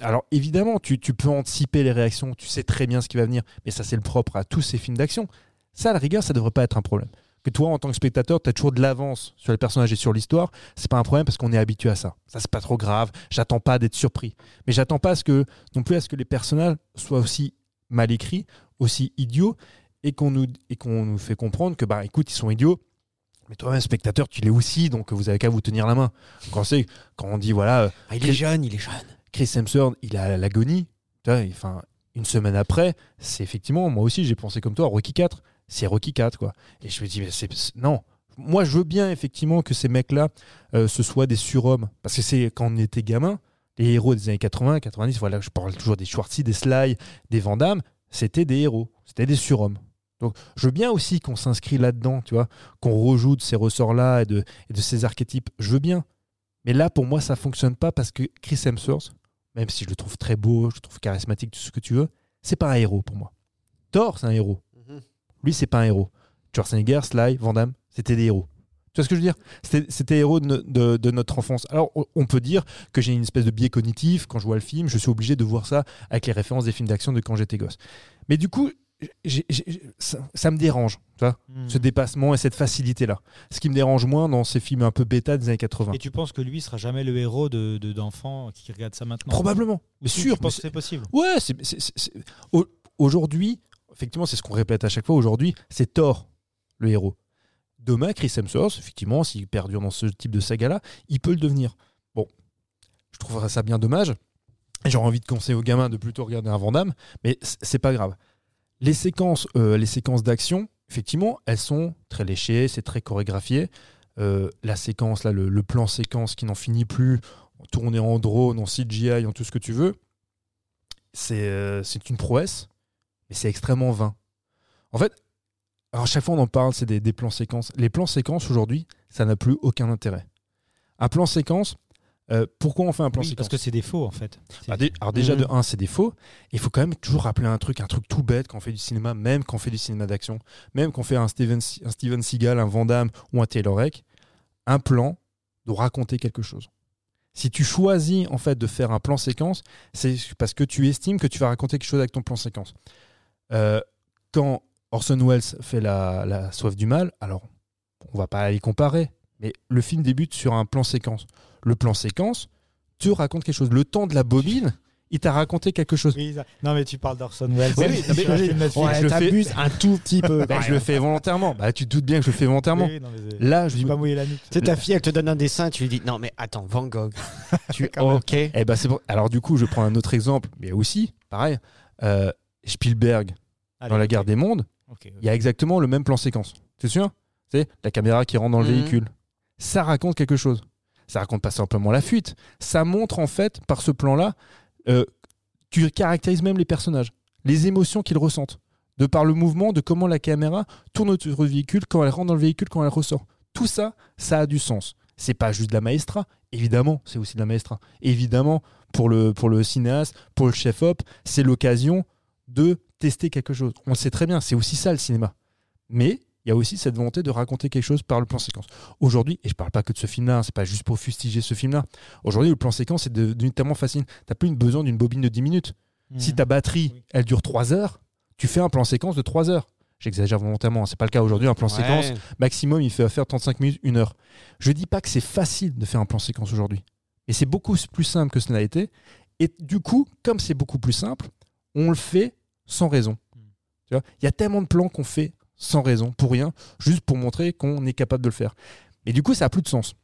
Alors évidemment, tu, tu peux anticiper les réactions, tu sais très bien ce qui va venir, mais ça c'est le propre à tous ces films d'action. Ça, à la rigueur, ça devrait pas être un problème. Que toi, en tant que spectateur, tu as toujours de l'avance sur les personnages et sur l'histoire, c'est pas un problème parce qu'on est habitué à ça. Ça, c'est pas trop grave. J'attends pas d'être surpris. Mais j'attends pas à ce que, non plus à ce que les personnages soient aussi mal écrits, aussi idiots, et qu'on nous, et qu'on nous fait comprendre que, bah écoute, ils sont idiots, mais toi-même, spectateur, tu l'es aussi, donc vous avez qu'à vous tenir la main. Quand, c'est, quand on dit, voilà, euh, Ah, il est jeune, il est jeune. Chris Hemsworth, il a l'agonie. Enfin, une semaine après, c'est effectivement, moi aussi, j'ai pensé comme toi, Rocky 4. C'est Rocky 4, quoi. Et je me dis, mais non. Moi, je veux bien, effectivement, que ces mecs-là, euh, ce soient des surhommes. Parce que c'est quand on était gamin, les héros des années 80, 90, voilà, je parle toujours des Schwarzy, des Sly, des Van Damme, c'était des héros. C'était des surhommes. Donc, je veux bien aussi qu'on s'inscrit là-dedans, tu vois, qu'on rejoue de ces ressorts-là et de, et de ces archétypes. Je veux bien. Mais là, pour moi, ça fonctionne pas parce que Chris Hemsworth, même si je le trouve très beau, je le trouve charismatique, tout ce que tu veux, c'est pas un héros pour moi. Thor, c'est un héros. Lui, c'est pas un héros. Schwarzenegger, Sly, Van Damme, c'était des héros. Tu vois ce que je veux dire? C'était héros de, de- de notre enfance. Alors, on- on peut dire que j'ai une espèce de biais cognitif. Quand je vois le film, je suis obligé de voir ça avec les références des films d'action de quand j'étais gosse. Mais du coup, ça, ça me dérange, Hmm. ce dépassement et cette facilité-là. Ce qui me dérange moins dans ces films un peu bêta des années 80. Et tu penses que lui sera jamais le héros de de- d'enfants qui regardent ça maintenant? Probablement, mais sûr. Que c'est possible Ouais, aujourd'hui, effectivement, c'est ce qu'on répète à chaque fois. Aujourd'hui, c'est Thor, le héros. Demain, Chris Hemsworth, effectivement, s'il perdure dans ce type de saga-là, il peut le devenir. Bon, je trouverais ça bien dommage. J'aurais envie de conseiller aux gamins de plutôt regarder un Vandame, mais c'est pas grave. Les séquences, euh, les séquences d'action, effectivement, elles sont très léchées, c'est très chorégraphié. Euh, la séquence, là, le, plan séquence qui n'en finit plus, tourné en drone, en CGI, en tout ce que tu veux, c'est euh, c'est une prouesse, mais c'est extrêmement vain. En fait, alors chaque fois on en parle, c'est des, des plans séquences. Les plans séquences aujourd'hui, ça n'a plus aucun intérêt. Un plan séquence, Euh, pourquoi on fait un plan Oui, séquence parce que c'est des faux en fait. Bah, dé- alors déjà Mhm. de 1 c'est des faux. Il faut quand même toujours rappeler un truc, un truc tout bête quand on fait du cinéma, même quand on fait du cinéma d'action, même quand on fait un Steven, un Steven Seagal, un Van Damme ou un Taylor Eck, un plan doit raconter quelque chose. Si tu choisis en fait de faire un plan séquence, c'est parce que tu estimes que tu vas raconter quelque chose avec ton plan séquence. Euh, quand Orson Welles fait la, la soif du mal, alors on va pas les comparer, mais le film débute sur un plan séquence. Le plan séquence te raconte quelque chose. Le temps de la bobine, il t'a raconté quelque chose. Oui, ça- Non, mais tu parles d'Orson Welles. Oui, mais-. Ouais, je le fais- t'abuses un tout petit peu. Bah, je le fais volontairement. Bah, tu te doutes bien que je le fais volontairement. Oui, oui, non, mais c'est- Là, je je dis pas mouiller la nuque. Tu sais, ta fille, elle te donne un dessin, tu lui dis non, mais attends, Van Gogh. tu ok? Eh ben, c'est pour- Alors, du coup, je prends un autre exemple, mais aussi, pareil, euh, Spielberg, Allez, dans La guerre des mondes, il y a exactement le même plan séquence. C'est sûr C'est la caméra qui rentre dans le Mhm. véhicule. Ça raconte quelque chose. Ça raconte pas simplement la fuite. Ça montre, en fait, par ce plan-là, euh, tu caractérises même les personnages, les émotions qu'ils ressentent, de par le mouvement, de comment la caméra tourne autour du véhicule, quand elle rentre dans le véhicule, quand elle ressort. Tout ça, ça a du sens. C'est pas juste de la maestra, évidemment, c'est aussi de la maestra. Évidemment, pour le, pour le cinéaste, pour le chef-op, c'est l'occasion de tester quelque chose. On le sait très bien, c'est aussi ça le cinéma. Mais il y a aussi cette volonté de raconter quelque chose par le plan séquence. Aujourd'hui, et je parle pas que de ce film-là, hein, c'est pas juste pour fustiger ce film-là. Aujourd'hui, le plan séquence est devenu tellement facile. T'as plus besoin d'une bobine de 10 minutes. Si Mhm. ta batterie, Oui. elle dure 3 heures, tu fais un plan séquence de 3 heures. J'exagère volontairement, hein, c'est pas le cas aujourd'hui. Un plan séquence, maximum, il fait faire 35 minutes, 1 heure. Je dis pas que c'est facile de faire un plan séquence aujourd'hui. Mais c'est beaucoup plus simple que cela a été. Et du coup, comme c'est beaucoup plus simple, on le fait sans raison. Vois, Il y a tellement de plans qu'on fait sans raison, pour rien, juste pour montrer qu'on est capable de le faire. Et du coup, ça a plus de sens.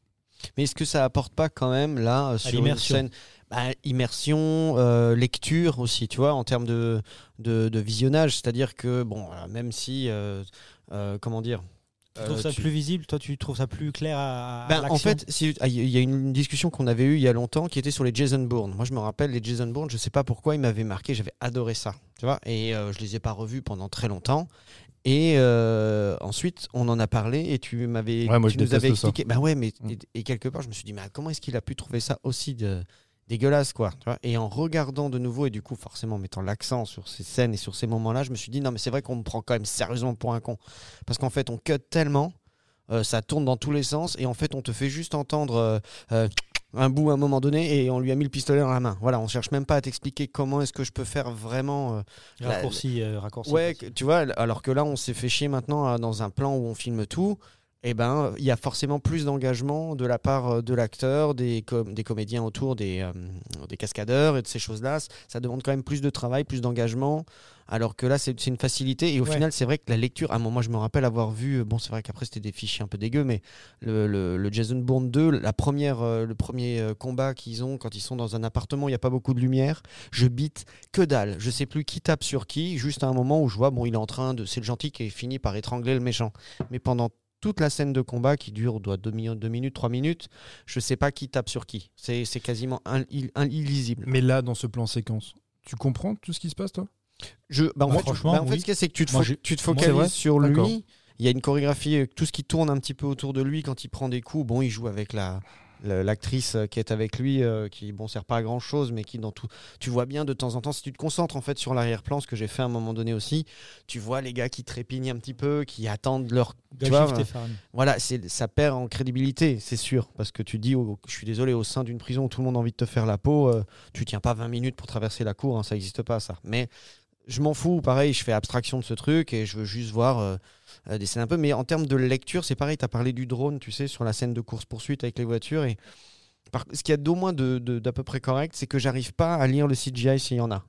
Mais est-ce que ça apporte pas quand même là euh, sur une scène bah, immersion, euh, lecture aussi, tu vois, en termes de, de, de visionnage, c'est-à-dire que bon, même si euh, euh, comment dire, Tu trouves ça tu- plus visible Toi, tu trouves ça plus clair à, à Ben, en fait, si- ah, il y a une discussion qu'on avait eue il y a longtemps qui était sur les Jason Bourne. Moi, je me rappelle, les Jason Bourne, je sais pas pourquoi ils m'avaient marqué, j'avais adoré ça, tu vois, et euh, je les ai pas revus pendant très longtemps. Et euh, ensuite, on en a parlé et tu m'avais, Ouais, moi, tu je nous avais ça. expliqué. Ben ouais, mais Mm. et, et quelque part, je me suis dit, mais comment est-ce qu'il a pu trouver ça aussi de, dégueulasse, quoi. tu vois? et en regardant de nouveau et du coup, forcément, en mettant l'accent sur ces scènes et sur ces moments-là, je me suis dit, non, mais c'est vrai qu'on me prend quand même sérieusement pour un con, parce qu'en fait, on cut tellement. euh, ça tourne dans tous les sens et en fait on te fait juste entendre euh, euh, un bout à un moment donné et on lui a mis le pistolet dans la main. Voilà, on cherche même pas à t'expliquer comment est-ce que je peux faire vraiment. euh, la- Raccourci, euh, raccourci. Ouais, que- tu vois, alors que là on s'est fait chier maintenant euh, dans un plan où on filme tout. Et ben, il y a forcément plus d'engagement de la part euh, de l'acteur, des, com- des comédiens autour, des, euh, des cascadeurs et de ces choses-là. Ça demande quand même plus de travail, plus d'engagement. Alors que là, c'est une facilité. Et au Ouais. final, c'est vrai que la lecture, un moment, je me rappelle avoir vu, euh, bon, c'est vrai qu'après, c'était des fichiers un peu dégueux, mais le, le- le Jason Bourne 2, la première, le premier combat qu'ils ont quand ils sont dans un appartement, il n'y a pas beaucoup de lumière. Je bite que dalle. Je sais plus qui tape sur qui, juste à un moment où je vois, bon, il est en train de. C'est le gentil qui finit par étrangler le méchant. Mais pendant toute la scène de combat qui dure doit 2 minutes, 3 minutes, je sais pas qui tape sur qui. C'est c'est quasiment un- il- un- illisible. Mais là, dans ce plan séquence, tu comprends tout ce qui se passe, toi? Je, bah, en Bah, fait, franchement, bah, en fait, oui. ce qu'il y a, c'est que tu te, Moi, tu te focalises sur lui. Il y a une chorégraphie, euh, tout ce qui tourne un petit peu autour de lui quand il prend des coups. Bon, il joue avec la- l'actrice qui est avec lui, euh, qui bon sert pas à grand chose, mais qui dans tout, tu vois bien de temps en temps, si tu te concentres en fait sur l'arrière-plan, ce que j'ai fait à un moment donné aussi, tu vois les gars qui trépignent un petit peu, qui attendent leur tu vois, euh, voilà, c'est ça perd en crédibilité, c'est sûr, parce que tu dis, oh, je suis désolé, au sein d'une prison où tout le monde a envie de te faire la peau, euh, tu tiens pas 20 minutes pour traverser la cour, hein, ça n'existe pas ça. Mais je m'en fous, pareil, je fais abstraction de ce truc et je veux juste voir euh, euh, des scènes un peu. Mais en termes de lecture, c'est pareil, tu as parlé du drone, tu sais, sur la scène de course-poursuite avec les voitures. Et ce qu'il y a d'au moins de- de- d'à peu près correct, c'est que j'arrive pas à lire le CGI s'il y en a.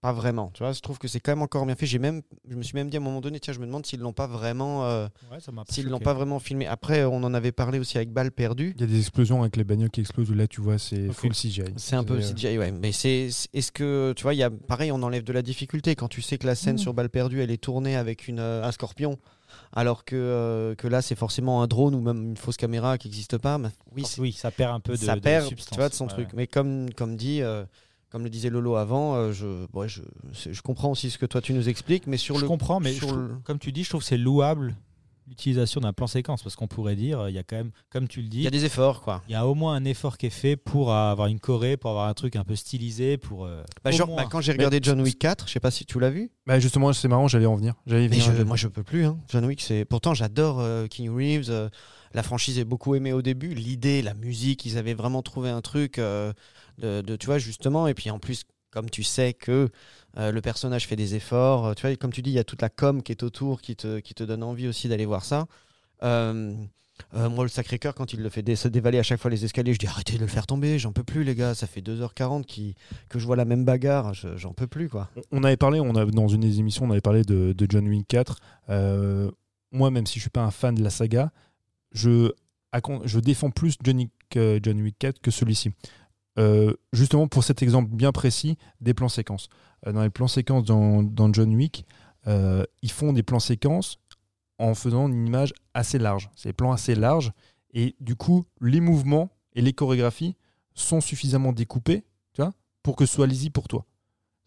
Pas vraiment, tu vois. Je trouve que c'est quand même encore bien fait. J'ai même, je me suis même dit à un moment donné, tiens, je me demande s'ils l'ont pas vraiment, euh, Ouais, s'ils l'ont pas vraiment filmé. Après, on en avait parlé aussi avec Balle perdue. Il y a des explosions avec les bagnoles qui explosent où là, tu vois, c'est full CGI. C'est un peu euh, CGI, ouais. Mais c'est, est-ce que, tu vois, il y a, pareil, on enlève de la difficulté quand tu sais que la scène Mm. sur balle perdue, elle est tournée avec une, euh, un scorpion, alors que, euh, que là, c'est forcément un drone ou même une fausse caméra qui n'existe pas. Mais oui, c'est- oui, ça perd un peu de, ça de perd, substance. tu vois, de son Ouais, truc. Mais comme, comme dit, euh, comme le disait Lolo avant, euh, je, ouais, je, je comprends aussi ce que toi tu nous expliques, mais sur je le, comprends, mais sur je le- comme tu dis, je trouve que c'est louable l'utilisation d'un plan séquence parce qu'on pourrait dire, il y a quand même, comme tu le dis, Il y a des efforts, quoi. il y a au moins un effort qui est fait pour avoir une choré, pour avoir un truc un peu stylisé, pour. euh, Bah, genre, bah, quand j'ai regardé John Wick 4, je sais pas si tu l'as vu. Bah, justement, c'est marrant, j'allais en venir. J'allais Mais venir. je- moi, je peux plus. Hein. John Wick, c'est. Pourtant, j'adore euh, King Reeves. euh, la franchise est beaucoup aimée au début. L'idée, la musique, ils avaient vraiment trouvé un truc euh, de, tu vois, justement. Et puis en plus, comme tu sais que euh, le personnage fait des efforts, euh, tu vois, comme tu dis, il y a toute la com qui est autour, qui te, qui te donne envie aussi d'aller voir ça. Moi, le Sacré-Cœur, quand il le fait se dévaler à chaque fois les escaliers, je dis arrêtez de le faire tomber, j'en peux plus, les gars. Ça fait 2h40 qui, que je vois la même bagarre, je- j'en peux plus, quoi. On avait parlé, on a, dans une des émissions, on avait parlé de, John Wick 4. Euh, moi, même si je suis pas un fan de la saga, je, défends plus John Wick, euh, John Wick 4 que celui-ci. Euh, justement pour cet exemple bien précis des plans séquences. Euh, dans les plans séquences dans, John Wick, euh, ils font des plans séquences en faisant une image assez large. C'est des plans assez larges et du coup, les mouvements et les chorégraphies sont suffisamment découpés pour que ce soit lisible pour toi.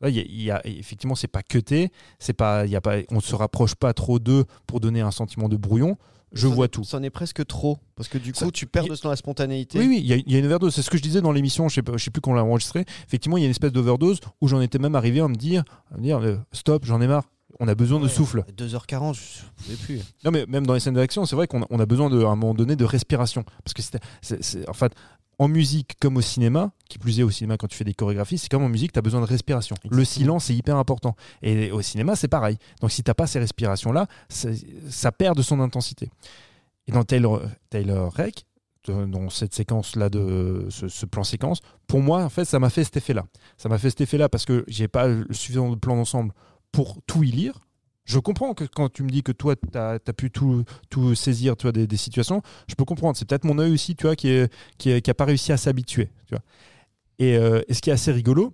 Il y a- effectivement, c'est pas cuté, pas, il y a pas, on ne se rapproche pas trop d'eux pour donner un sentiment de brouillon. Je vois tout. C'en est presque trop. Parce que du Ça- coup, tu perds y- de la spontanéité. Oui, oui, il y, a- il y a une overdose. C'est ce que je disais dans l'émission, je sais, pas- je sais plus quand on l'a enregistré. Effectivement, il y a une espèce d'overdose où j'en étais même arrivé à me dire, à me dire euh, stop, j'en ai marre. On a besoin de souffle. 2h40, je ne pouvais plus. Non, mais même dans les scènes d'action, c'est vrai qu'on a, on a besoin de, à un moment donné de respiration. Parce que c'est, en fait, en musique comme au cinéma, qui plus est au cinéma quand tu fais des chorégraphies, c'est comme en musique, tu as besoin de respiration. Le silence est hyper important. Et au cinéma, c'est pareil. Donc si tu pas ces respirations-là, ça, perd de son intensité. Et dans Taylor, Taylor Rec, de- dans cette séquence-là, de ce, ce plan séquence, pour moi, en fait, ça m'a fait cet effet-là. Ça m'a fait cet effet-là parce que j'ai pas le suffisamment de plan d'ensemble pour tout y lire. Je comprends que quand tu me dis que toi, tu as, pu tout, tout saisir tu vois, des, des situations, je peux comprendre. C'est peut-être mon œil aussi tu vois, qui n'a qui est- qui a pas réussi à s'habituer. Et, euh, et ce qui est assez rigolo,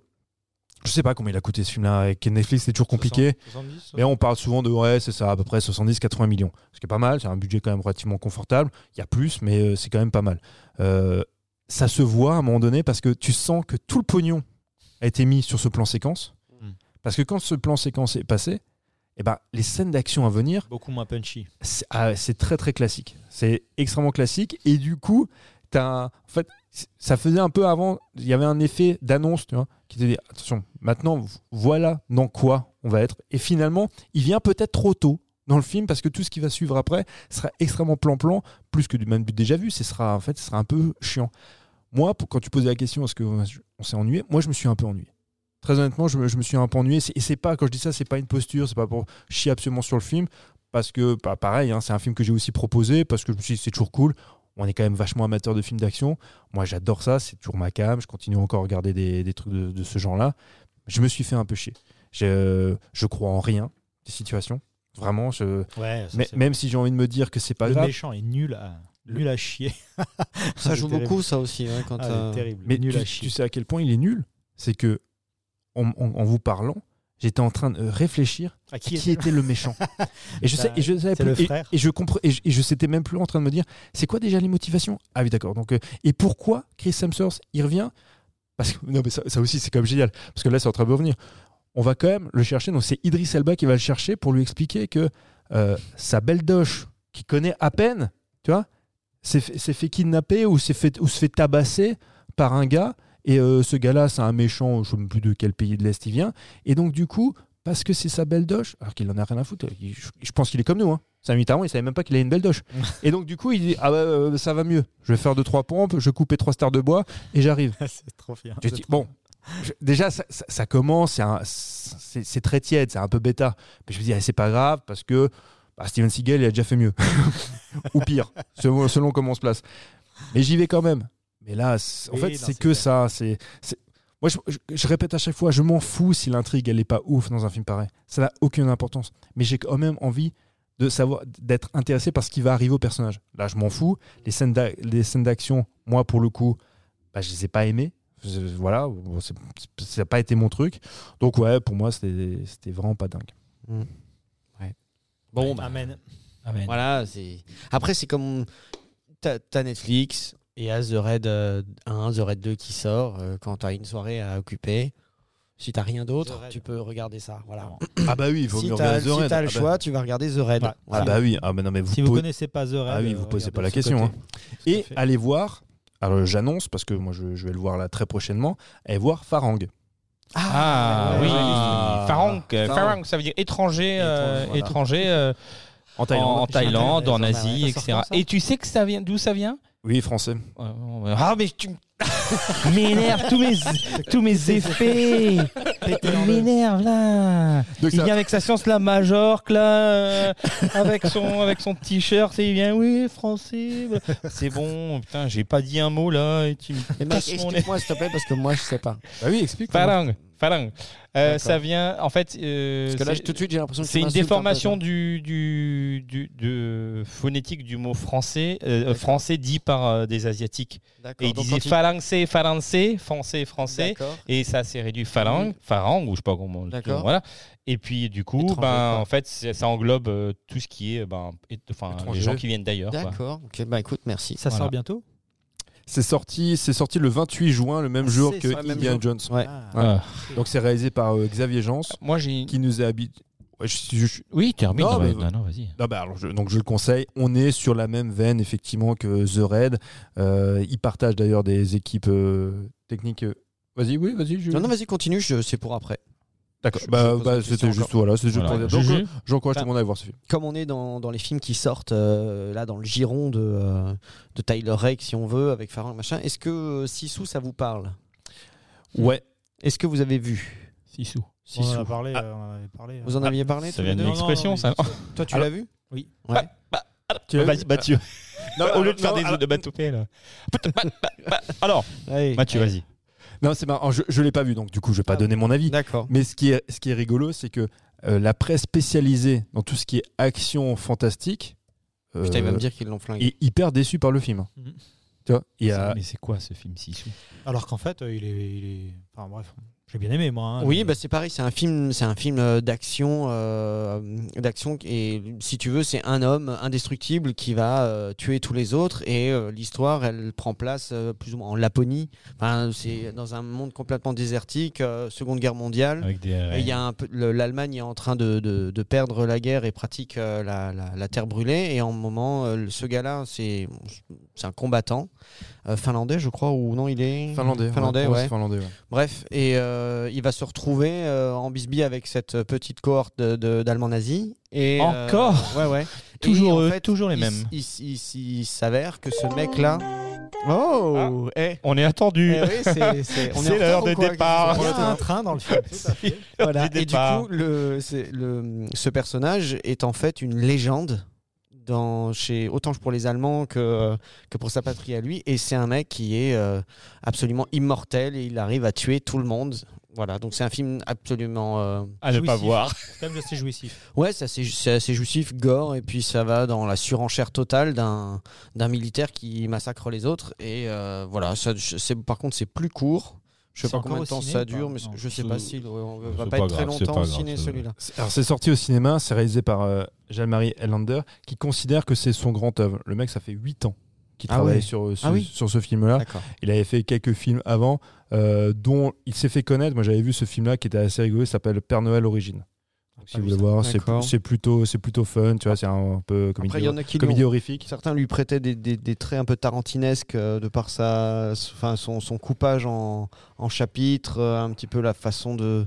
je sais pas combien il a coûté ce film-là. Avec Netflix, c'est toujours compliqué. 70, Mais on parle souvent de, ouais, c'est ça, à peu près 70-80 millions. Ce qui est pas mal, c'est un budget quand même relativement confortable. Il y a plus, mais euh, c'est quand même pas mal. Euh, ça se voit à un moment donné parce que tu sens que tout le pognon a été mis sur ce plan séquence. Parce que quand ce plan séquence est passé, eh ben, les scènes d'action à venir, Beaucoup moins punchy. c'est ah, très très classique. C'est extrêmement classique. Et du coup, as en fait, ça faisait un peu avant, il y avait un effet d'annonce, tu vois, qui te dit attention, maintenant, voilà dans quoi on va être. Et finalement, il vient peut-être trop tôt dans le film parce que tout ce qui va suivre après sera extrêmement plan-plan, plus que du même but déjà vu. Ce sera, en fait, ce sera un peu chiant. Moi, pour- quand tu posais la question, est-ce qu'on s'est ennuyé Moi, je me suis un peu ennuyé. Très honnêtement, je me, je me suis un peu ennuyé. Et c'est pas, quand je dis ça, c'est pas une posture, c'est pas pour chier absolument sur le film parce que bah, pareil, hein, c'est un film que j'ai aussi proposé parce que je me suis dit c'est toujours cool. On est quand même vachement amateur de films d'action. Moi, j'adore ça, c'est toujours ma cam. Je continue encore à regarder des, des trucs de, de ce genre-là. Je me suis fait un peu chier. Je, je crois en rien des situations. Vraiment, je, Ouais, ça, même si j'ai envie de me dire que c'est pas le grave. méchant est nul à, nul à chier. Ça joue terrible. beaucoup, ça aussi. hein, quand, Ah, euh, c'est terrible. Mais nul tu, à chier. tu sais à quel point il est nul? C'est que, en, en- en vous parlant, j'étais en train de réfléchir À à qui était le méchant. et je sais, et je savais plus- et- je compre- et je, et je s'étais même plus en train de me dire, c'est quoi déjà les motivations? Ah oui, d'accord. Donc, euh, et pourquoi Chris Hemsworth il revient? Parce que non, mais ça, ça aussi c'est quand même génial, parce que là c'est en train de revenir. On va quand même le chercher. Donc c'est Idris Elba qui va le chercher pour lui expliquer que euh, sa belle doche, qui connaît à peine, tu vois, s'est fait, fait kidnapper ou s'est fait ou se fait tabasser par un gars. Et euh, ce gars-là, c'est un méchant, je ne sais plus de quel pays de l'Est il vient. Et donc, du coup, parce que c'est sa belle doche, alors qu'il en a rien à foutre, il- je, je pense qu'il est comme nous. Hein. Saint Mitterrand, il savait même pas qu'il a une belle doche. et donc, du coup, il dit Ah, bah, euh, ça va mieux. Je vais faire deux, trois pompes, je coupe les trois stars de bois et j'arrive. c'est trop bien. Je C'est dis, bon, je- déjà, ça, ça- ça commence, c'est un- c'est c'est très tiède, c'est un peu bêta. Mais je me dis, ah, c'est pas grave parce que bah, Steven Seagal, il a déjà fait mieux. Ou pire, selon, selon comment on se place. Mais j'y vais quand même. Mais là, en Oui, fait, c'est que ça. C'est, Moi, je, je- je répète à chaque fois, je m'en fous si l'intrigue, elle est pas ouf dans un film pareil. Ça n'a aucune importance. Mais j'ai quand même envie de savoir, d'être intéressé par ce qui va arriver au personnage. Là, je m'en fous. Les scènes, d'a- les scènes d'action, moi, pour le coup, bah, je les ai pas aimées. Je- Voilà, bon, c'est- c'est- ça n'a pas été mon truc. Donc, ouais, pour moi, c'était c'était vraiment pas dingue. Mm. Bon, bah, Amen. Amen. voilà. c'est Après, c'est comme. T'as Netflix et à The Raid euh, 1, The Raid 2 qui sort euh, quand t'as une soirée à occuper. Si t'as rien d'autre, tu peux regarder ça. Voilà. Ah bah oui, il faut Si mieux t'as regarder The si Raid. t'as le Ah bah- choix, tu vas regarder The Raid. Ouais. Voilà. Ah bah oui, ah bah non mais vous Si vous connaissez pas The Raid, Ah oui, euh, vous posez pas la question, hein. Et allez voir, alors j'annonce parce que moi je, je vais le voir là très prochainement, allez voir Farang. Ah ouais, oui. Farang, euh, Farang. Ça veut dire étranger, euh, Étranger, voilà. étranger euh, En Thaïlande. en Thaïlande, en Asie, etc. Et tu sais que ça vient, d'où ça vient? Oui, français. Ouais. Ah mais tu m'énerves tous mes tous mes effets. Il m'énerve là. Donc Il ça- vient avec sa science la Majorque là, euh, avec son avec son t-shirt et il vient oui français. C'est bon, putain, j'ai pas dit un mot là et tu me Mais mec, casses mon nez. explique-moi s'il te plaît parce que moi je sais pas. Bah oui, explique. Farang, Farang. Euh, ça vient en fait. euh, Parce que là, tout de suite, j'ai l'impression que C'est une m'insultes un peu, déformation du, du, du, de phonétique du mot français, euh, français dit par euh, des Asiatiques. D'accord. Et ils disaient phalanxé, phalanxé, français, français. D'accord. Et ça s'est réduit phalang, pharang, ou je sais pas comment. on le dit, D'accord. Voilà. Et puis du coup, Étranger, ben, quoi. en fait, ça englobe euh, tout ce qui est ben, et- les gens qui viennent d'ailleurs. quoi. D'accord. Ok, bah écoute, merci. Ça Voilà. sort bientôt? C'est sorti, c'est sorti le 28 juin, le même jour c'est que Indiana jour. Jones. Ouais. Ah. Ah. Donc c'est réalisé par euh, Xavier Jans, Moi, j'ai. qui nous est habitué. Ouais, je- je- je- Oui, termine. Non, Non, mais- non, non, vas-y. Ah bah donc je le conseille. On est sur la même veine effectivement que The Raid. Euh, ils partagent d'ailleurs des équipes euh, techniques. Vas-y, oui, vas-y. je- Non, non, vas-y, continue, je- c'est pour après. D'accord. Bah, bah, c'était juste voilà, c'était juste Voilà. pour dire. Donc, euh, j'encourage tout Bah, le monde à aller voir ce film. Comme on est dans, dans les films qui sortent, euh, là, dans le giron de, euh, de Tyler Rake, si on veut, avec Farang, machin, est-ce que Sissou, ça vous parle? Ouais. Est-ce que vous avez vu? Sissou. On en Sissou a parlé. euh, on en avait parlé. Vous en aviez parlé Ça vient deux? l'expression, ça. Toi, tu l'as vu? Oui. Ouais. Tu l'as Vas-y, vu Mathieu. Non, Au lieu de faire des alors- de bateau-pé, là. Alors. Mathieu, vas-y. Non, c'est marrant. Je, je l'ai pas vu, donc du coup, je vais pas Ah, donner mon avis. D'accord. Mais ce qui est, ce qui est rigolo, c'est que euh, la presse spécialisée dans tout ce qui est action fantastique euh, Putain, il va me dire qu'ils l'ont flingué. est hyper déçu par le film. Mhm. Tu vois il y a- Mais c'est quoi ce film Sissou Alors qu'en fait, euh, il est, il est- Enfin bref, j'ai bien aimé moi. hein, Oui, mais- bah c'est pareil, c'est un film, c'est un film euh, d'action, euh, d'action et si tu veux, c'est un homme indestructible qui va euh, tuer tous les autres et euh, l'histoire, elle prend place euh, plus ou moins en Laponie. Enfin, c'est dans un monde complètement désertique, euh, Seconde Guerre mondiale. Avec des. Et Il y a un peu, le- l'Allemagne est en train de, de- de perdre la guerre et pratique euh, la, la- la terre brûlée. Et en moment, euh, ce gars-là, c'est c'est un combattant euh, finlandais, je crois, ou non, il est Finlandais. Finlandais, ouais. Finlandais, ouais. Bref, et euh, il va se retrouver euh, en bisbille avec cette petite cohorte d'Allemands nazis. Et, euh, Encore Ouais, ouais. Toujours Et en eux, fait, toujours les il- mêmes. Il, il- il- il s'avère que ce mec-là. Oh eh, On est attendu. eh oui, c'est- l'heure de quoi départ. Il y a un train dans le film. Voilà. Et du coup, le, c'est- le, ce personnage est en fait une légende. Dans, chez, autant pour les Allemands que, que pour sa patrie à lui. Et c'est un mec qui est euh, absolument immortel et il arrive à tuer tout le monde. Voilà, donc c'est un film absolument. euh, À ne pas voir. C'est quand même assez jouissif. Ouais, c'est assez, c'est assez jouissif, gore, et puis ça va dans la surenchère totale d'un d'un militaire qui massacre les autres. Et euh, voilà, ça, c'est- par contre, c'est plus court. Je sais pas combien de temps ciné ça dure, mais Non. je sais pas s'il on va pas pas être très grave, longtemps au ciné c'est- celui-là. Alors c'est sorti au cinéma, c'est réalisé par euh, Jean-Marie Hellander, qui considère que c'est son grand œuvre. Le mec, ça fait 8 ans qu'il Ah travaille ouais. sur, sur, Ah oui. sur ce film-là. Il avait fait quelques films avant, euh, dont il s'est fait connaître. Moi, j'avais vu ce film-là qui était assez rigolo. Il s'appelle Père Noël Origine. Si Pas vous voulez voir, c'est plutôt, plutôt fun. Tu vois, c'est un, peu comédie, Après, il y en a qui comédie horrifique. Certains lui prêtaient des, des- des traits un peu tarantinesques euh, de par sa, enfin, son, son coupage en, en chapitres, euh, un petit peu la façon de,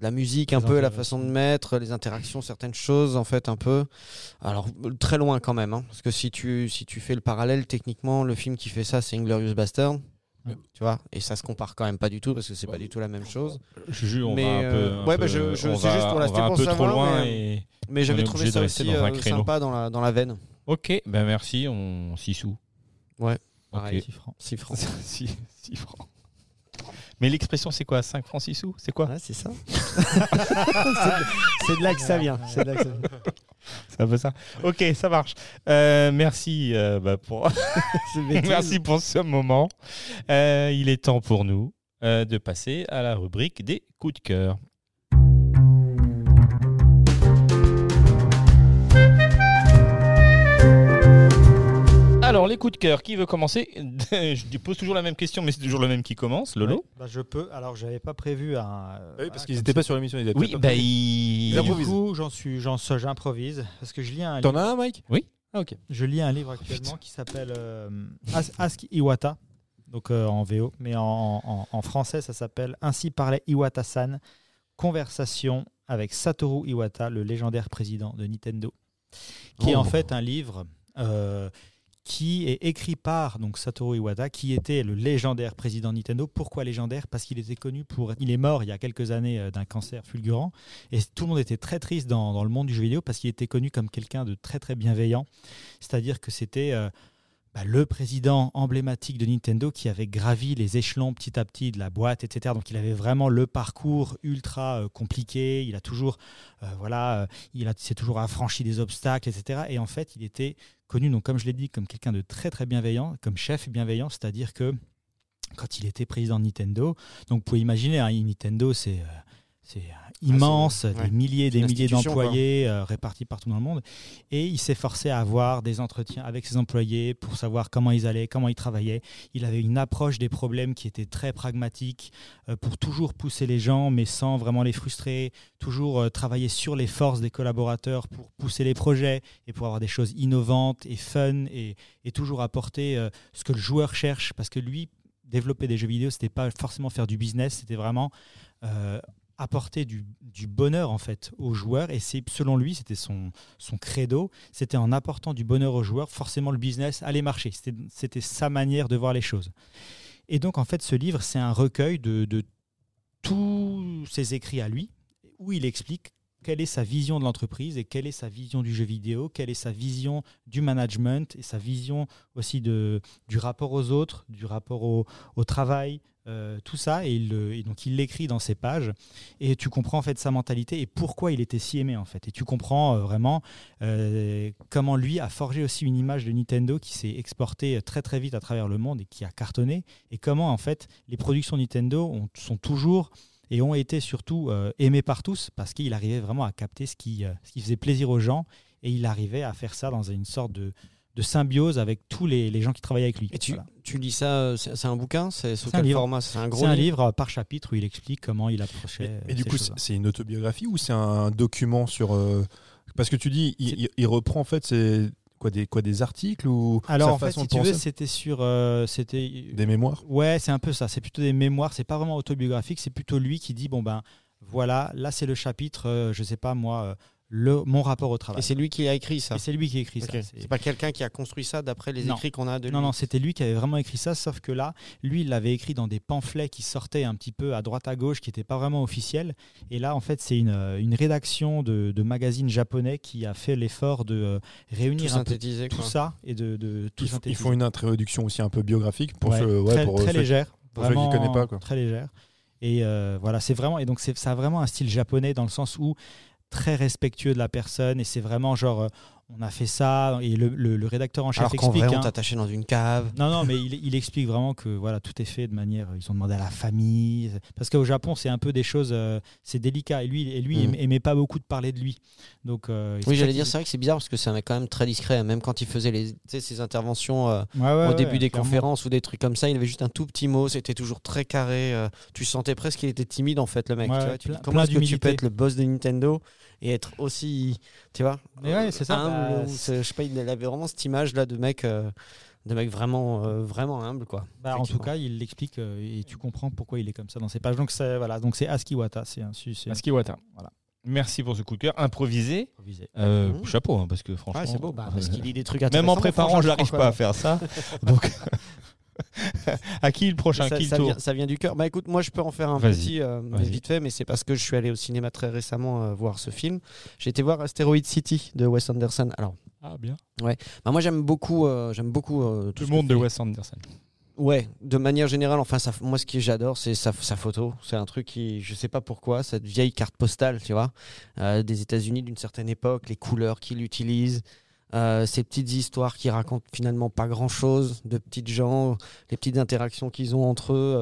la musique, un peu la façon de mettre, les interactions, certaines choses, en fait, un peu. Alors, très loin quand même, hein, parce que si tu, si tu fais le parallèle, techniquement, le film qui fait ça, c'est Inglorious Bastard. Ouais. Tu vois, et ça se compare quand même pas du tout parce que c'est pas du tout la même chose. Juju, on Mais, va un peu. euh, un ouais, bah, je- c'est va- juste pour va un pour peu trop loin mais- et. Mais j'avais trouvé ça aussi dans un euh, créneau. sympa dans la, dans la veine. Ok, ben merci, on s'y sous. Ouais, Ok. pareil. 6 francs. 6 francs. 6 francs. Mais l'expression, c'est quoi 5 francs 6 sous C'est quoi c'est ça. c'est de là que ça vient. C'est de là que ça vient. C'est un peu ça. Ok, ça marche. Euh, merci, euh, bah, pour... Merci pour ce moment. Euh, il est temps pour nous de passer à la rubrique des coups de cœur. Alors, les coups de cœur, qui veut commencer Je pose toujours la même question, mais c'est toujours le même qui commence, Lolo. Ouais, bah, je peux. Alors, j'avais pas prévu un. Oui, parce qu'ils n'étaient pas sur l'émission. ils étaient Oui, bah il. Et du coup, j'en suis, j'en suis- j'improvise parce que je lis un T'en livre, as un, Mike? Oui. Ah, ok. je lis un livre actuellement qui s'appelle euh, As- Ask Iwata, donc euh, en VO, mais en, en- en français, ça s'appelle Ainsi parlait Iwata-san, conversation avec Satoru Iwata, le légendaire président de Nintendo, qui est Oh. en fait un livre euh, qui est écrit par donc Satoru Iwata, qui était le légendaire président de Nintendo. Pourquoi légendaire? Parce qu'il était connu pour. Il est mort il y a quelques années euh, d'un cancer fulgurant, et tout le monde était très triste dans, dans le monde du jeu vidéo parce qu'il était connu comme quelqu'un de très très bienveillant. C'est-à-dire que c'était euh, bah, le président emblématique de Nintendo qui avait gravi les échelons petit à petit de la boîte, etc. Donc il avait vraiment le parcours ultra euh, compliqué. Il a toujours, voilà, il s'est toujours affranchi des obstacles, etc. Et en fait, il était connu, donc comme je l'ai dit, comme quelqu'un de très très bienveillant, comme chef bienveillant, c'est-à-dire que quand il était président de Nintendo, donc vous pouvez imaginer, hein, Nintendo, c'est euh, c'est euh, immense, ouais. des milliers et des milliers d'employés euh, répartis partout dans le monde. Et il s'est forcé à avoir des entretiens avec ses employés pour savoir comment ils allaient, comment ils travaillaient. Il avait une approche des problèmes qui était très pragmatique euh, pour toujours pousser les gens, mais sans vraiment les frustrer. Toujours euh, travailler sur les forces des collaborateurs pour pousser les projets et pour avoir des choses innovantes et fun et, et toujours apporter ce que le joueur cherche. Parce que lui, développer des jeux vidéo, c'était pas forcément faire du business, c'était vraiment apporter du, bonheur en fait aux joueurs. Et c'est selon lui c'était son, credo. C'était en apportant du bonheur aux joueurs forcément le business allait marcher. C'était c'était sa manière de voir les choses. Et donc en fait ce livre c'est un recueil de, de tous ses écrits à lui où il explique quelle est sa vision de l'entreprise et quelle est sa vision du jeu vidéo, quelle est sa vision du management et sa vision aussi du rapport aux autres, du rapport au, travail, euh, tout ça. Et, donc il l'écrit dans ses pages et tu comprends en fait sa mentalité et pourquoi il était si aimé en fait. Et tu comprends euh, vraiment euh, comment lui a forgé aussi une image de Nintendo qui s'est exportée très très vite à travers le monde et qui a cartonné et comment en fait les productions Nintendo ont- sont toujours et ont été surtout euh, aimées par tous parce qu'il arrivait vraiment à capter ce qui, euh, ce qui faisait plaisir aux gens et il arrivait à faire ça dans une sorte de, de symbiose avec tous les, les gens qui travaillaient avec lui. Et tu, Voilà. tu lis ça, euh, c'est un bouquin? C'est sous quel livre. format? C'est un gros C'est un livre? livre par chapitre où il explique comment il approchait. Mais, euh, mais du ces coup, c'est une autobiographie ou c'est un document sur. euh, Parce que tu dis, il, il- il reprend en fait c'est quoi des, quoi, des articles ou Alors en fait, si tu veux, c'était sur, euh, c'était Des mémoires Ouais, c'est un peu ça. C'est plutôt des mémoires. C'est pas vraiment autobiographique. C'est plutôt lui qui dit bon ben voilà, là c'est le chapitre, euh, je sais pas moi, euh, le mon rapport au travail. Et c'est lui qui a écrit ça c'est lui qui a écrit Ok. ça. C'est- pas quelqu'un qui a construit ça d'après les Non. écrits qu'on a de lui Non, non, c'était lui qui avait vraiment écrit ça, sauf que là, lui, il l'avait écrit dans des pamphlets qui sortaient un petit peu à droite à gauche, qui n'étaient pas vraiment officiels. Et là, en fait, c'est une, euh, une rédaction de, de magazines japonais qui a fait l'effort de euh, Tout réunir un peu synthétisé. tout quoi. ça et de, de tout ils, font- ils synthétiser. font une introduction aussi un peu biographique pour Ouais, très, pour très ceux- légère. pour ceux qui vraiment connaissent pas, quoi. Très légère. Et euh, voilà, c'est vraiment. Et donc, c'est- ça a vraiment un style japonais dans le sens où très respectueux de la personne. Et c'est vraiment genre, euh, on a fait ça. Et le, le- le rédacteur en chef Alors explique. vrai, on hein. t'a attaché dans une cave. Non, non, mais il, il explique vraiment que voilà, tout est fait de manière. Ils ont demandé à la famille. Parce qu'au Japon, c'est un peu des choses. euh, c'est délicat. Et lui, et lui Mm. aimait, pas beaucoup de parler de lui. Donc, euh, Oui, j'allais dire, c'est vrai que c'est bizarre parce que c'est quand même très discret. Même quand il faisait les, ses interventions euh, Ouais, ouais, au ouais, début des clairement. conférences ou des trucs comme ça, il avait juste un tout petit mot. C'était toujours très carré. tu sentais presque qu'il était timide en fait, le mec. Tu vois, tu plein- dis, comment est-ce que tu peux être le boss de Nintendo et être aussi, tu vois, Mais ouais, c'est ça, humble, bah, je sais pas, il avait vraiment cette image là de mec, euh, de mec vraiment, euh, vraiment humble quoi. Bah, en tout cas, il l'explique euh, et tu comprends pourquoi il est comme ça dans ses pages. Donc, c'est voilà, donc c'est Askiwata. C'est un Askiwata. Voilà. Merci pour ce coup de cœur improvisé. improvisé. Euh, Mhm. Chapeau, hein, parce que franchement. Ouais, c'est beau. Bah, parce qu'il lit des trucs Même en préparant, je n'arrive pas à faire ça. Donc, à qui le prochain? Ça, Qui le ça tour? vient, ça vient du cœur. Bah écoute, moi je peux en faire un petit euh, vite fait, mais c'est parce que je suis allé au cinéma très récemment euh, voir ce film. J'ai été voir Asteroid City de Wes Anderson. Alors, Ah, bien. bah, moi j'aime beaucoup, euh, j'aime beaucoup euh, tout le monde de Wes Anderson. Ouais, de manière générale, enfin, ça, moi, ce que j'adore, c'est sa, sa photo. C'est un truc qui, je sais pas pourquoi, cette vieille carte postale, tu vois, des États-Unis d'une certaine époque, les couleurs qu'il utilise, euh, ces petites histoires qui racontent finalement pas grand-chose, de petites gens, les petites interactions qu'ils ont entre eux,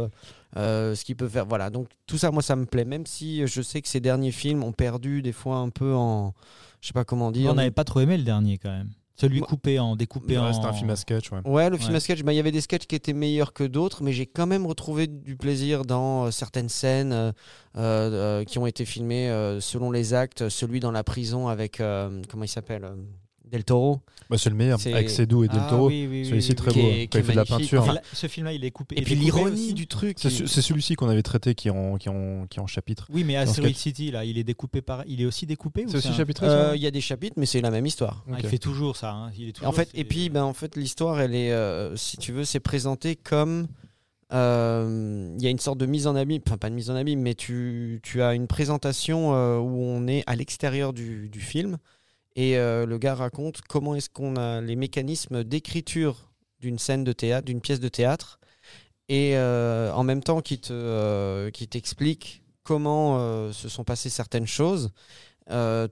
euh, euh, ce qu'ils peuvent faire. Voilà, donc tout ça, moi, ça me plaît. Même si je sais que ces derniers films ont perdu des fois un peu en, je sais pas comment dire. On n'avait pas trop aimé le dernier quand même. Celui Moi- coupé en découpé en. C'était un film à sketch, ouais. Ouais, le film Ouais. à sketch, bah, il y avait des sketchs qui étaient meilleurs que d'autres, mais j'ai quand même retrouvé du plaisir dans euh, certaines scènes euh, euh, euh, qui ont été filmées euh, selon les actes. Celui dans la prison avec, euh, comment il s'appelle euh, Del Toro. Bah, c'est le meilleur. Avec Sedou et Del Ah Toro. oui, oui, oui, Celui-ci oui, très. Qui beau. Quand qui il fait de la peinture. Enfin, ce film-là, il est coupé. Et puis l'ironie du truc. C'est il- celui-ci qu'on avait traité qui est en, qui est en, qui est en chapitre. Oui, mais Asteroid City, là, il est découpé par. Il est aussi découpé ou C'est aussi un- chapitré Euh, Il y a des chapitres, mais c'est la même histoire. Ah. Il fait toujours ça. hein. Il est Et toujours en fait, et puis, ben, en fait, l'histoire, elle est, euh, si tu veux, c'est présenté comme euh, il y a une sorte de mise en abîme, enfin pas de mise en abîme, mais tu, tu as une présentation euh, où on est à l'extérieur du, du film et euh, le gars raconte comment est-ce qu'on a les mécanismes d'écriture d'une scène de théâtre, d'une pièce de théâtre, et euh, en même temps qui te, euh, qui t'explique comment se sont passées certaines choses.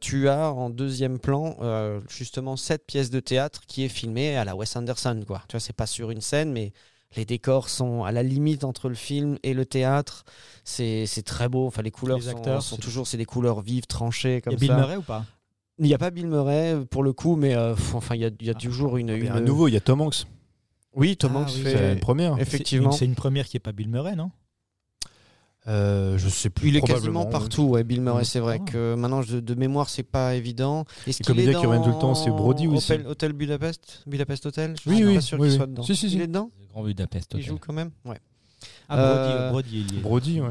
Tu as en deuxième plan justement cette pièce de théâtre qui est filmée à la Wes Anderson. Quoi. Tu vois, c'est pas sur une scène, mais les décors sont à la limite entre le film et le théâtre. C'est c'est très beau. Enfin, les couleurs Les sont, acteurs, sont c'est- toujours c'est des couleurs vives, tranchées Il y comme a Bill ça. Murray ou pas? Il n'y a pas Bill Murray pour le coup, mais euh, pff, enfin il y a, il y a Ah. toujours une, Il y a une- un nouveau, il y a Tom Hanks. Oui, Tom Ah Hanks oui. fait- C'est une première. effectivement. C'est une, c'est une première qui est pas Bill Murray, non? Euh, je sais plus. Il est probablement, quasiment partout, ouais, Bill Murray. Mm. C'est vrai Ah. que maintenant, je- de mémoire, c'est pas évident. Est-ce Les qu'il est comédiens qui dans reviennent tout le temps, c'est Brody aussi. Hôtel, Hôtel Budapest Budapest Hotel? Je Oui, suis oui, pas sûr oui, qu'il oui. soit dedans. Si, si, si. Il est dedans? Le Grand Budapest Il Hotel. joue quand même Ouais. Ah, Brody, Euh, Brody, il y est. Brody, ouais.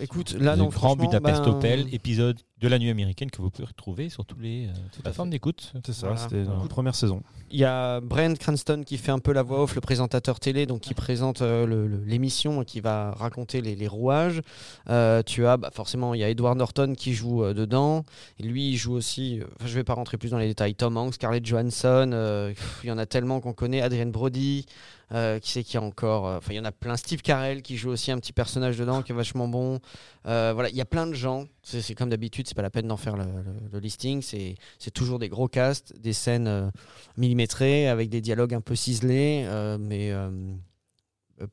Écoute, là, le non, Grand franchement, Budapest ben, Hotel, épisode de la nuit américaine que vous pouvez retrouver sur tous les euh, toutes les plateformes d'écoute. C'est ça, Voilà. c'était dans la première saison. Il y a Brent Cranston qui fait un peu la voix off, le présentateur télé, donc qui présente euh, l'émission et qui va raconter les, les rouages. Euh, tu as bah, forcément, il y a Edward Norton qui joue euh, dedans. Et lui, il joue aussi. euh, je vais pas rentrer plus dans les détails. Tom Hanks, Scarlett Johansson. euh, il y en a tellement qu'on connaît. Adrienne Brody. euh, qui c'est qui a encore euh, Enfin, il y en a plein. Steve Carell qui joue aussi un petit personnage dedans qui est vachement bon. Euh, voilà, il y a plein de gens. C'est comme d'habitude, c'est pas la peine d'en faire le, listing. C'est toujours des gros casts, des scènes euh, millimétrées avec des dialogues un peu ciselés, euh, mais euh,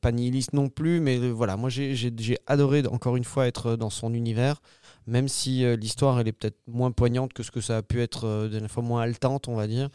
pas nihilistes non plus. Mais voilà, moi j'ai adoré encore une fois être dans son univers, même si l'histoire elle est peut-être moins poignante que ce que ça a pu être euh, dernière fois, moins haletante, on va dire.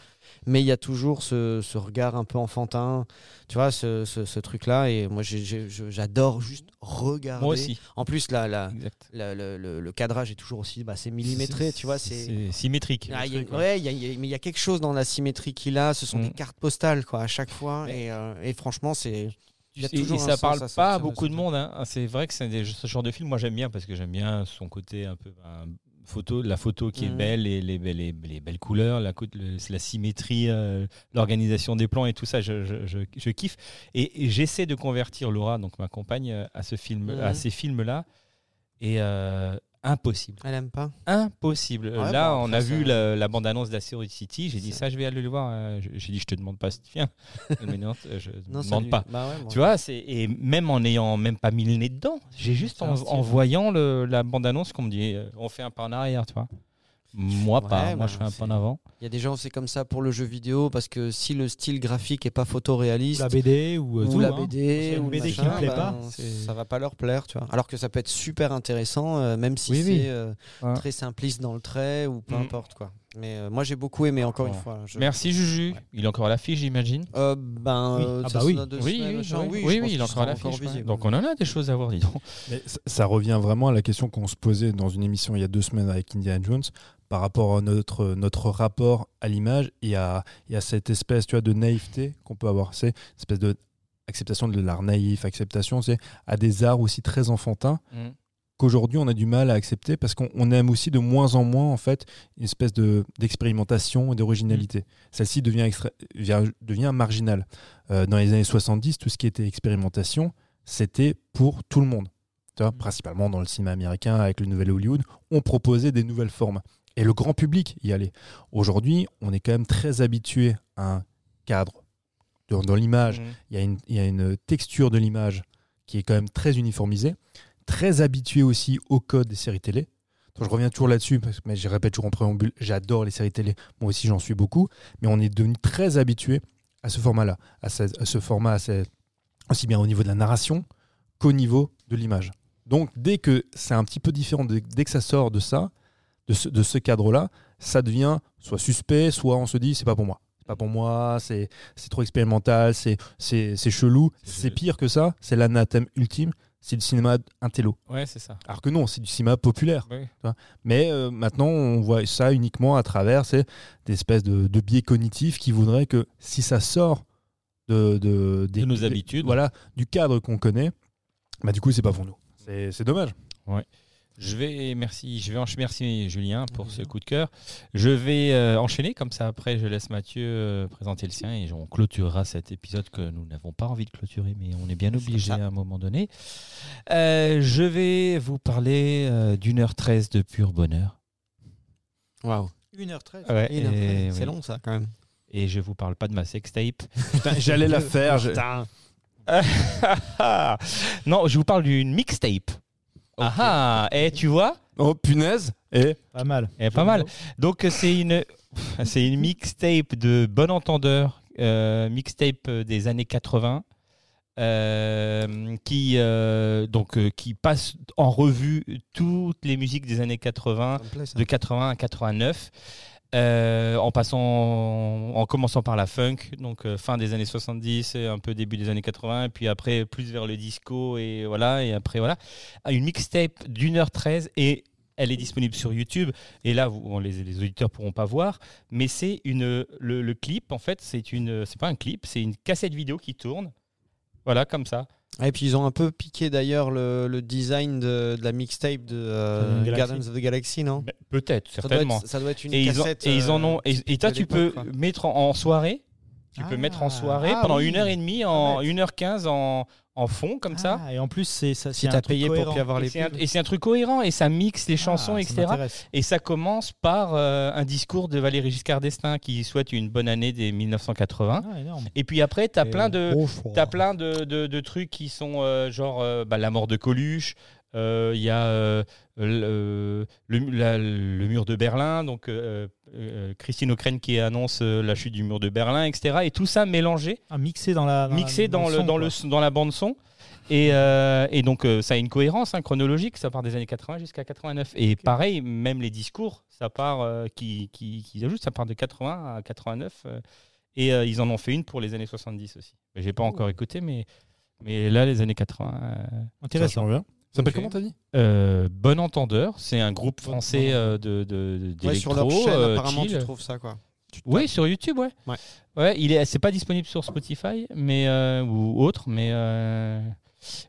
Mais il y a toujours ce, ce regard un peu enfantin, tu vois, ce, ce- ce truc-là. Et moi j'adore juste regarder. Moi aussi. En plus, la, la- Exact. la- le, le- le cadrage est toujours aussi, bah, c'est millimétré, tu vois, c'est. Symétrique. Ah, a- ouais, y a- y a- mais il y a quelque chose dans la symétrie qu'il a. Ce sont Mm. des cartes postales, quoi, à chaque fois. Et, euh, et franchement, c'est. Il Et, et ça parle pas à beaucoup de monde. hein. C'est vrai que c'est ce genre de film, moi j'aime bien parce que j'aime bien son côté un peu ben, photo, la photo qui est Mhm. belle, et les, les, les- les belles couleurs, la, co- le- la symétrie, euh, l'organisation des plans et tout ça, je, je- je- je kiffe. Et, et j'essaie de convertir Laura, donc ma compagne, euh, à ce film, Mhm. à ces films-là, et euh, impossible. Elle aime pas. Impossible. Ouais, Là, bon, on a vu la, la bande-annonce d'Asteroid City. J'ai dit Ça- je vais aller le voir. Euh, J'ai dit, je te demande pas, m'a dit, non, je ne demande lui- pas. Bah ouais. Tu vois, c'est et même en n'ayant même pas mis le nez dedans, j'ai juste en, voyant le, la bande-annonce qu'on me dit, euh, on fait un pas en arrière, tu vois. Moi pas, moi bah, je fais un pas en avant. Il y a des gens, c'est comme ça pour le jeu vidéo, parce que si le style graphique est pas photoréaliste. La BD ou, euh, ou tout, la hein. BD, Une ou le BD qui me plaît ben, pas, ça va pas leur plaire, tu vois. Alors que ça peut être super intéressant, euh, même si Oui, c'est oui. euh, Ouais. très simpliste dans le trait ou peu Mm. importe quoi. Mais euh, moi j'ai beaucoup aimé, encore une fois. je- Merci Juju. Ouais. Il est encore à l'affiche, j'imagine. Euh, ben, Oui. euh, Ah bah oui. Oui, semaines, oui, oui, il est encore à l'affiche. ouais. Donc on en a des choses à voir, dis donc. Mais ça, ça revient vraiment à la question qu'on se posait dans une émission il y a deux semaines avec Indiana Jones par rapport à notre, notre rapport à l'image et à, et à cette espèce tu vois, de naïveté qu'on peut avoir. C'est une espèce de acceptation de l'art naïf, acceptation c'est à des arts aussi très enfantins qu'aujourd'hui on a du mal à accepter parce qu'on on aime aussi de moins en moins en fait une espèce de d'expérimentation et d'originalité. Celle-ci devient, extra- devient marginale. Euh, dans les années 70, tout ce qui était expérimentation, c'était pour tout le monde. Tu vois, principalement dans le cinéma américain avec le nouvel Hollywood, on proposait des nouvelles formes. Et le grand public y allait. Aujourd'hui, on est quand même très habitué à un cadre. Dans, dans l'image, il y, a une, il y a une texture de l'image qui est quand même très uniformisée, très habitué aussi au code des séries télé. Donc, je reviens toujours là-dessus, parce que mais je répète toujours en préambule, j'adore les séries télé, moi aussi j'en suis beaucoup, mais on est devenu très habitué à ce format-là, à ce, à ce format, à ce- aussi bien au niveau de la narration qu'au niveau de l'image. Donc dès que c'est un petit peu différent, dès que ça sort de ça, de ce, de ce cadre-là, ça devient soit suspect, soit on se dit c'est pas pour moi. C'est pas pour moi, c'est trop expérimental, c'est chelou. C'est pire que ça, c'est l'anathème ultime, c'est du cinéma intello. Ouais, c'est ça. Alors que non, c'est du cinéma populaire. Ouais. Mais euh, maintenant, on voit ça uniquement à travers c'est des espèces de, de biais cognitifs qui voudraient que si ça sort de, de, des- De nos des- habitudes. voilà, du cadre qu'on connaît, bah du coup, c'est pas pour nous. C'est c'est dommage. Je vais, merci, je vais enchaîner, merci Julien pour ce coup de cœur. Je vais euh, enchaîner comme ça. Après, je laisse Mathieu euh, présenter le sien et on clôturera cet épisode que nous n'avons pas envie de clôturer, mais on est bien obligé à un moment donné. Euh, je vais vous parler euh, d'une heure treize de pur bonheur. Waouh. 1h13. Ouais, Et non, et, C'est oui. long ça quand même. Et je vous parle pas de ma sextape. Putain, J'allais la faire. je- non, je vous parle d'une mixtape. Ah ah, et tu vois Oh punaise Et Pas mal. Eh, pas mal. Donc euh, c'est une c'est une mixtape de bon entendeur, euh, mixtape euh, des années 80. euh, qui euh, donc euh, qui passe en revue toutes les musiques des années 80 Ça me plaît, ça. de 80 à 89 euh, en passant en commençant par la funk donc euh, fin des années 70 et un peu début des années 80 et puis après plus vers le disco et voilà et après voilà. Une mixtape d'une heure 13 et elle est disponible sur YouTube et là les, les auditeurs pourront pas voir mais c'est une le, le clip en fait c'est une c'est pas un clip c'est une cassette vidéo qui tourne voilà comme ça Et puis ils ont un peu piqué d'ailleurs le, le design de, de la mixtape de euh. Guardians of the Galaxy, non? Peut-être ça doit, certainement être, ça doit être une et ils, ont, cassette. et ils en euh, ont et, et toi tu peux quoi. mettre en, en soirée? Tu peux Ah. mettre en soirée Ah pendant oui. une heure et demie en Pas bête. 1h15 en, en fond comme ça Ah, Et en plus, c'est ça. Si c'est un t'as truc payé pour plus avoir et les pubs. et c'est un truc cohérent et ça mixe les chansons Ah, ça etc et ça commence par euh, un discours de Valéry Giscard d'Estaing qui souhaite une bonne année des 1980 Ah, et puis après tu as Et plein de. T'as plein de, de- de trucs qui sont euh, genre euh, bah, la mort de Coluche, il y a euh, le, le- la- le mur de Berlin, donc euh, euh, Christine O'Krent qui annonce euh, la chute du mur de Berlin, etc. Et tout ça mélangé, Ah, mixé dans la. mixé dans, le, son, dans, le, dans la bande son. Et, euh, et donc euh, ça a une cohérence hein, chronologique, ça part des années 80 jusqu'à 89. Et pareil, même les discours, ça part euh, qui, qui, qui ajoutent, ça part de 80 à 89. euh, et euh, ils en ont fait une pour les années 70 aussi. J'ai pas encore écouté, mais, mais là, les années 80. euh, Intéressant. Ça s'appelle Ok. comment t'as dit? Euh, bon Entendeur, c'est un groupe français euh, de, de, de- Ouais, sur leur chaîne, euh, apparemment, chill. tu trouves ça quoi. Oui, sur YouTube, ouais. Ouais. Ouais, il est, c'est pas disponible sur Spotify, mais ou autre, mais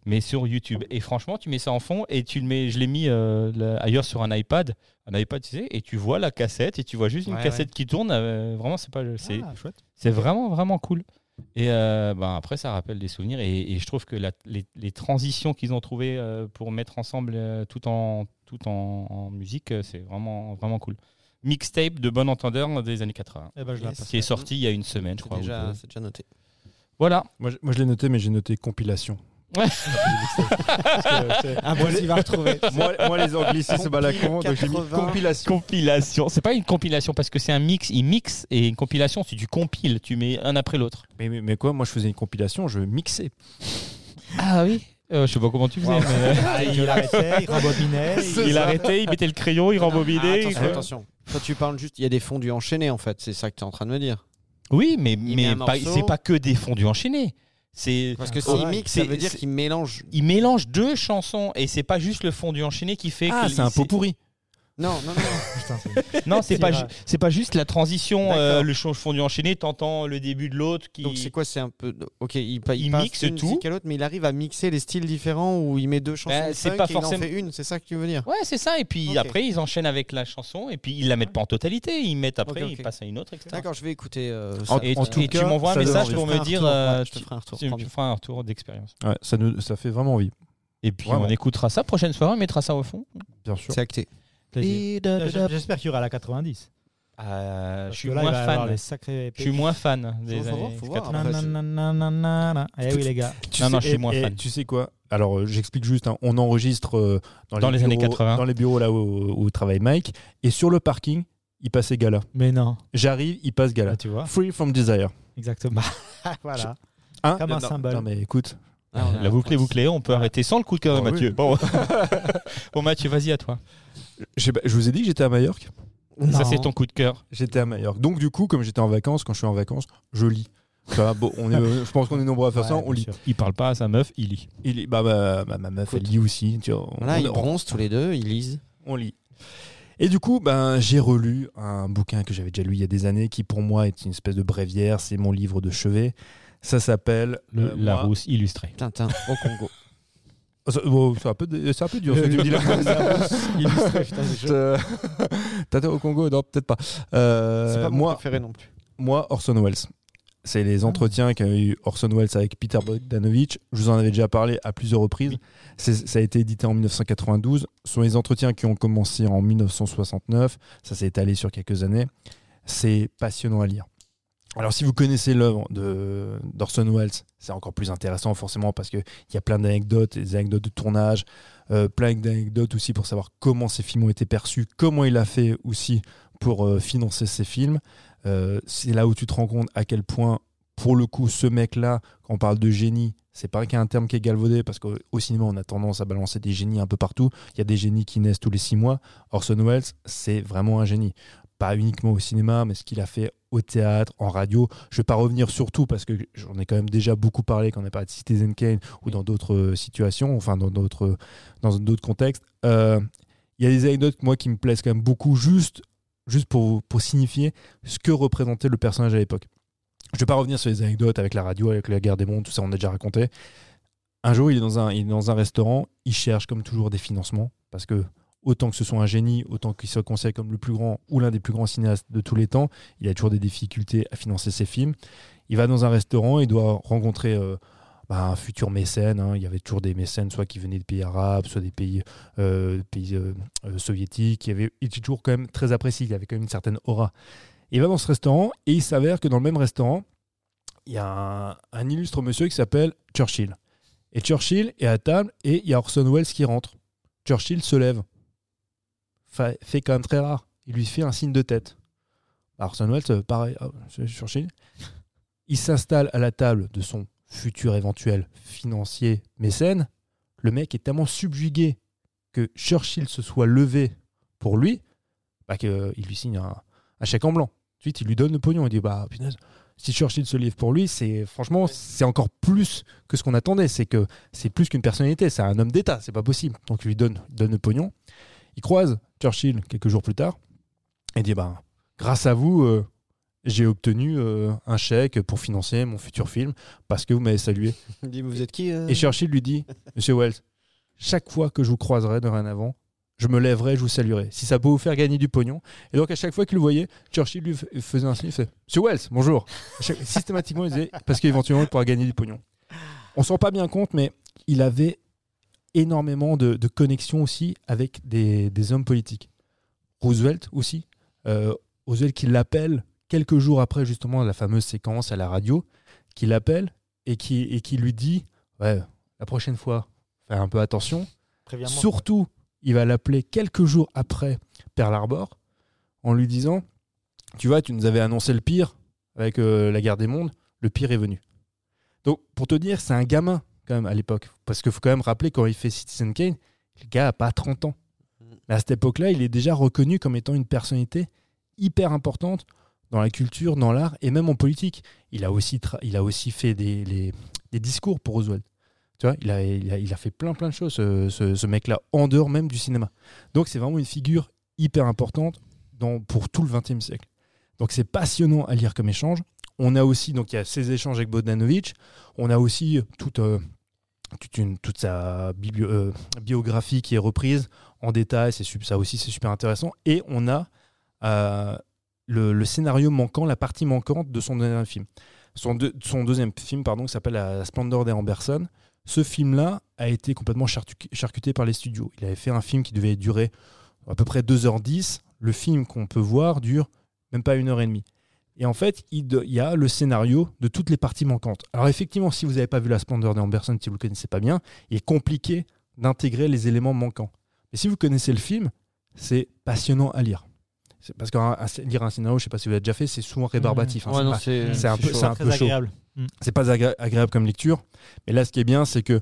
mais sur YouTube. Et franchement, tu mets ça en fond et tu le mets. Je l'ai mis là, ailleurs sur un iPad, un iPad, tu sais, et tu vois la cassette et tu vois juste une Ouais, cassette qui tourne. vraiment, c'est pas, c'est, Ah, c'est vraiment vraiment cool. Et euh, ben après, ça rappelle des souvenirs et, et je trouve que la- les, les transitions qu'ils ont trouvées euh, pour mettre ensemble euh, tout en tout en, en musique, euh, c'est vraiment vraiment cool. Mixtape de bon entendeur des années 80 Eh ben, je Yes. qui est sorti il y a une semaine, je crois. déjà, c'est déjà noté. Voilà. moi, je- moi, je l'ai noté, mais j'ai noté compilation. Ah, moi, il va retrouver. moi, moi, les anglicismes à la con, donc j'ai mis 80. compilation. Compilation. C'est pas une compilation parce que c'est un mix. Il mixe et une compilation, si tu compiles, tu mets un après l'autre. Mais, mais, mais quoi, moi je faisais une compilation, je mixais. Ah oui. Euh, je sais pas comment tu faisais. Wow. mais- Ah, il arrêtait, il rembobinait. il- il arrêtait, il mettait le crayon, il rembobinait. attention, attention. Toi, tu parles juste, il y a des fondus enchaînés en fait, c'est ça que tu es en train de me dire. Oui, mais, mais un c'est pas que des fondus enchaînés. C'est Parce que s'il mixe, ça C'est- veut dire qu'il mélange. il mélange deux chansons et c'est pas juste le fondu enchaîné qui fait Ah, que c'est un pot pourri. Non, non, non. Non, c'est pas c'est pas juste la transition euh, le fondu enchaîné, t'entends le début de l'autre qui Donc c'est quoi C'est un peu. Ok, il, Il passe mixe tout. musique à l'autre, mais il arrive à mixer les styles différents où il met deux chansons. Ben, c'est pas et il en forcément- fait une, c'est ça que tu veux dire? Ouais, c'est ça. Et puis après, ils enchaînent avec la chanson. Et puis ils la mettent pas en totalité. Ils mettent après, ils passent à une autre, etc. D'accord, je vais écouter. euh, En- ça. Et, en tu- tout et tu cas, m'envoies un message pour me dire. euh, je te ferai un retour, tu me feras un retour d'expérience. Ouais, ça, nous, ça fait vraiment envie, Et puis on écoutera ça. Prochaine soirée, on mettra ça au fond. bien sûr. C'est acté. J'espère qu'il y aura la 90. Euh, je suis là, moins fan. Je suis moins fan des Faut- années faut voir. 80. Après, c'est- Nananananana. Eh oui, les gars. Tu Non, sais- non, je suis et- moins et fan. Tu sais quoi Alors, euh, j'explique juste. hein, on enregistre euh, Dans les bureaux, années 80. Dans les bureaux là où, où travaille Mike. Et sur le parking, il passait Gala. Mais non. J'arrive, il passe Gala. Tu vois. Free from desire. Exactement. voilà. Hein Comme un Non, symbole. Non, mais écoute. Ah, La boucle est bouclée. On peut arrêter sans le coup de cœur de. Mathieu. Bon. bon, Mathieu, vas-y à toi. Je, sais pas, je vous ai dit que j'étais à Majorque Ça, c'est ton coup de cœur. J'étais à Majorque. Donc, du coup, comme j'étais en vacances, quand je suis en vacances, je lis. Ça va, bon, on est, je pense qu'on est nombreux à faire ça, on lit. sûr. Il parle pas à sa meuf, il lit. Il lit- bah, bah, bah, ma meuf, elle lit aussi. Tu vois, Voilà, on, ils on- bronzent tous les deux, ils lisent. on lit. Et du coup, ben, j'ai relu un bouquin que j'avais déjà lu il y a des années, qui pour moi est une espèce de bréviaire. C'est mon livre de chevet. Ça s'appelle Le euh, La moi- Rousse illustrée. Tintin au Congo. Oh, ça- bon, c'est un peu, c'est un peu dur Tata au Congo, non, peut-être pas. Euh, C'est pas mon moi, préféré non plus. moi, Orson Welles. C'est les entretiens qu'a eu Orson Welles avec Peter Bogdanovich. Je vous en avais déjà parlé à plusieurs reprises. C'est- Ça a été édité en 1992. Ce sont les entretiens qui ont commencé en 1969. Ça s'est étalé sur quelques années. C'est passionnant à lire. Alors, si vous connaissez l'œuvre de- d'Orson Welles, c'est encore plus intéressant forcément parce qu'il y a plein d'anecdotes, des anecdotes de tournage, euh, plein d'anecdotes aussi pour savoir comment ces films ont été perçus, comment il a fait aussi pour euh, financer ses films. Euh, c'est là où tu te rends compte à quel point, pour le coup, ce mec-là, quand on parle de génie, c'est pas qu'un terme qui est galvaudé, parce qu'au cinéma, on a tendance à balancer des génies un peu partout. Il y a des génies qui naissent tous les six mois. Orson Welles, c'est vraiment un génie. Pas uniquement au cinéma, mais ce qu'il a fait au théâtre, en radio. Je vais pas revenir sur tout, parce que j'en ai quand même déjà beaucoup parlé quand on a parlé de Citizen Kane ou dans d'autres euh, situations, enfin dans d'autres dans d'autres contextes. Euh, Il y a des anecdotes, moi, qui me plaisent quand même beaucoup, juste juste pour, pour signifier ce que représentait le personnage à l'époque. Je ne vais pas revenir sur les anecdotes avec la radio, avec la guerre des mondes, tout ça, on a déjà raconté. Un jour, il est, dans un, il est dans un restaurant, il cherche comme toujours des financements, parce que autant que ce soit un génie, autant qu'il soit considéré comme le plus grand ou l'un des plus grands cinéastes de tous les temps, il a toujours des difficultés à financer ses films. Il va dans un restaurant, il doit rencontrer euh, bah, un futur mécène. hein. Il y avait toujours des mécènes, soit qui venaient des pays arabes, soit des pays, euh, euh, soviétiques. Il, avait, il était toujours quand même très apprécié, il avait quand même une certaine aura. Il va dans ce restaurant et il s'avère que dans le même restaurant, il y a un illustre monsieur qui s'appelle Churchill. Et Churchill est à table et il y a Orson Welles qui rentre. Churchill se lève. Fa- fait quand même très rare. Il lui fait un signe de tête. Orson Welles, euh, pareil, ah, Churchill. Il s'installe à la table de son futur éventuel financier mécène. Le mec est tellement subjugué que Churchill se soit levé pour lui, bah qu'il lui signe un, un chèque en blanc. Ensuite, il lui donne le pognon. Il dit Bah, punaise, si Churchill se lève pour lui, c'est franchement, c'est encore plus que ce qu'on attendait. C'est que c'est plus qu'une personnalité, c'est un homme d'État, c'est pas possible. Donc, il lui donne, donne le pognon. Il croise Churchill quelques jours plus tard et dit Bah, grâce à vous, euh, j'ai obtenu euh, un chèque pour financer mon futur film parce que vous m'avez salué. Il dit, vous êtes qui euh Et Churchill lui dit Monsieur Wells, chaque fois que je vous croiserai dorénavant, je me lèverai, je vous saluerai. Si ça peut vous faire gagner du pognon. Et donc, à chaque fois qu'il le voyait, Churchill lui faisait un signe il fait Monsieur Wells, bonjour. Chaque- Systématiquement, il disait Parce qu'éventuellement, il pourra gagner du pognon. On s'en rend pas bien compte, mais il avait énormément de, de connexions aussi avec des, des hommes politiques. Roosevelt aussi. Euh, Roosevelt qui l'appelle quelques jours après justement la fameuse séquence à la radio, qui l'appelle et qui, et qui lui dit Ouais, la prochaine fois, fais un peu attention. Surtout, il va l'appeler quelques jours après Pearl Harbor en lui disant Tu vois, tu nous avais annoncé le pire avec euh, la guerre des mondes, le pire est venu. Donc, pour te dire, c'est un gamin quand même à l'époque. Parce qu'il faut quand même rappeler, quand il fait Citizen Kane, le gars n'a pas 30 ans. Mais à cette époque-là, il est déjà reconnu comme étant une personnalité hyper importante dans la culture, dans l'art et même en politique. Il a aussi, il a aussi fait des, les- des discours pour Roosevelt. Tu vois, il a, il, a, il a fait plein plein de choses, ce, ce- ce mec-là, en dehors même du cinéma. Donc c'est vraiment une figure hyper importante dans, pour tout le XXe siècle. Donc c'est passionnant à lire comme échange. On a aussi, donc il y a ces échanges avec Bogdanovich. On a aussi toute, euh, toute, sa euh, biographie qui est reprise en détail. C'est ça aussi, c'est super intéressant. Et on a euh, le, scénario manquant, la partie manquante de son deuxième film. Son, qui s'appelle La Splendor des Amberson. Ce film-là a été complètement charcuté par les studios. Il avait fait un film qui devait durer à peu près 2h10. Le film qu'on peut voir dure même pas une heure et en fait, il, de- il y a le scénario de toutes les parties manquantes. Alors effectivement, si vous n'avez pas vu La Splendor des Amberson, si vous ne le connaissez pas bien, il est compliqué d'intégrer les éléments manquants. Mais si vous connaissez le film, c'est passionnant à lire. C'est parce que lire un scénario, je ne sais pas si vous l'avez déjà fait, c'est souvent rébarbatif. hein. Ouais, C'est un peu- chaud. c'est un Très peu chaud. agréable. c'est pas agré- agréable comme lecture. Mais là, ce qui est bien, c'est que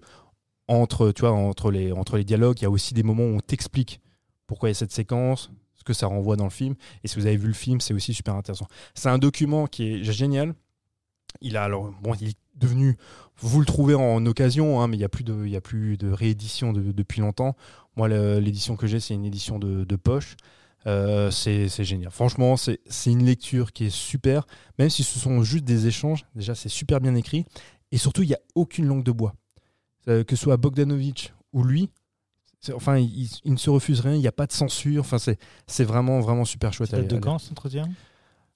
entre, tu vois, entre, les, entre les dialogues, il y a aussi des moments où on t'explique pourquoi il y a cette séquence, ce que ça renvoie dans le film. Et si vous avez vu le film, c'est aussi super intéressant. C'est un document qui est génial. Il a alors bon, il est devenu. Vous le trouvez en occasion, hein, mais il n'y a plus de, il y a plus de réédition de- depuis longtemps. Moi, l'édition que j'ai, c'est une édition de, poche. Euh, c'est génial. Franchement, c'est une lecture qui est super. Même si ce sont juste des échanges, déjà, c'est super bien écrit. Et surtout, il n'y a aucune langue de bois. Euh, que ce soit Bogdanovich ou lui, enfin, il, il ne se refuse rien. Il n'y a pas de censure. Enfin, c'est vraiment, vraiment super chouette. Ça date de quand cet entretien?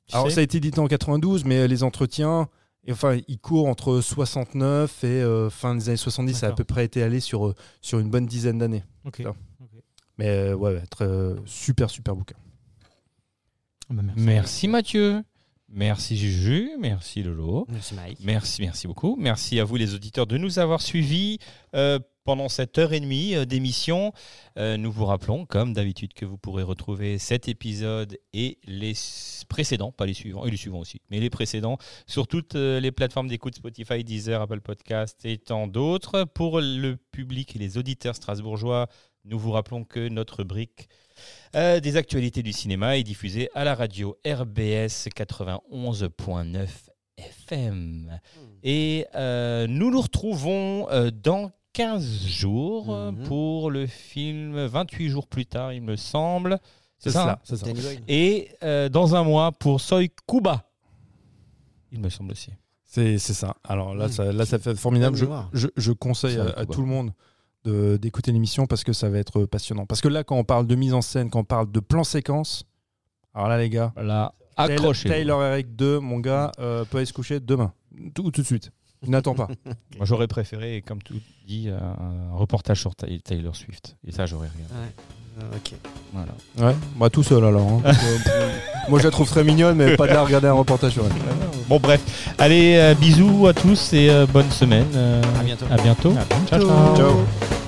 Tu Alors, ça a été édité en 92, mais euh, les entretiens, et enfin, ils courent entre 69 et euh, fin des années 70. Ça a à peu près été allé sur, euh, sur une bonne dizaine d'années. Ok. ça. Ok. Mais euh, ouais, très, euh, super, super bouquin. Ah bah, Merci Mathieu. Merci Juju. Merci Lolo. Merci Mike. Merci, merci beaucoup. Merci à vous les auditeurs de nous avoir suivis euh, pendant cette heure et demie euh, d'émission. Euh, nous vous rappelons, comme d'habitude, que vous pourrez retrouver cet épisode et les précédents, pas les suivants, et les suivants aussi, mais les précédents sur toutes euh, les plateformes d'écoute Spotify, Deezer, Apple Podcast et tant d'autres. Pour le public et les auditeurs strasbourgeois, nous vous rappelons que notre rubrique euh, des actualités du cinéma est diffusée à la radio RBS 91.9 FM. Et euh, nous nous retrouvons euh, dans 15 jours euh, Mhm. pour le film 28 jours plus tard, il me semble. C'est ça, ça, hein c'est ça. Et euh, dans un mois pour Soy Kuba. Il me semble aussi. C'est c'est ça. Alors là, Mm. ça, là, ça fait formidable. Je, mémoire. je, je conseille à, tout le monde de- d'écouter l'émission parce que ça va être passionnant. Parce que là, quand on parle de mise en scène, quand on parle de plan séquence, alors là, les gars, Là, Taylor, accrochez Taylor Eric 2, mon gars, euh, peut aller se coucher demain. Tout, tout de suite. Il n'attend pas. Moi, j'aurais préféré, comme tout dit, un, reportage sur Ta- Taylor Swift. Et ça, j'aurais regardé. Ouais. Euh, ok. Voilà. Ouais, bah tout seul alors. hein. Euh, Moi, je la trouve très mignonne, mais pas de la regarder un reportage sur elle. Bon, bref. Allez, euh, bisous à tous et euh, bonne semaine. Euh, À bientôt. À bientôt. À bientôt. Ciao, ciao. Ciao.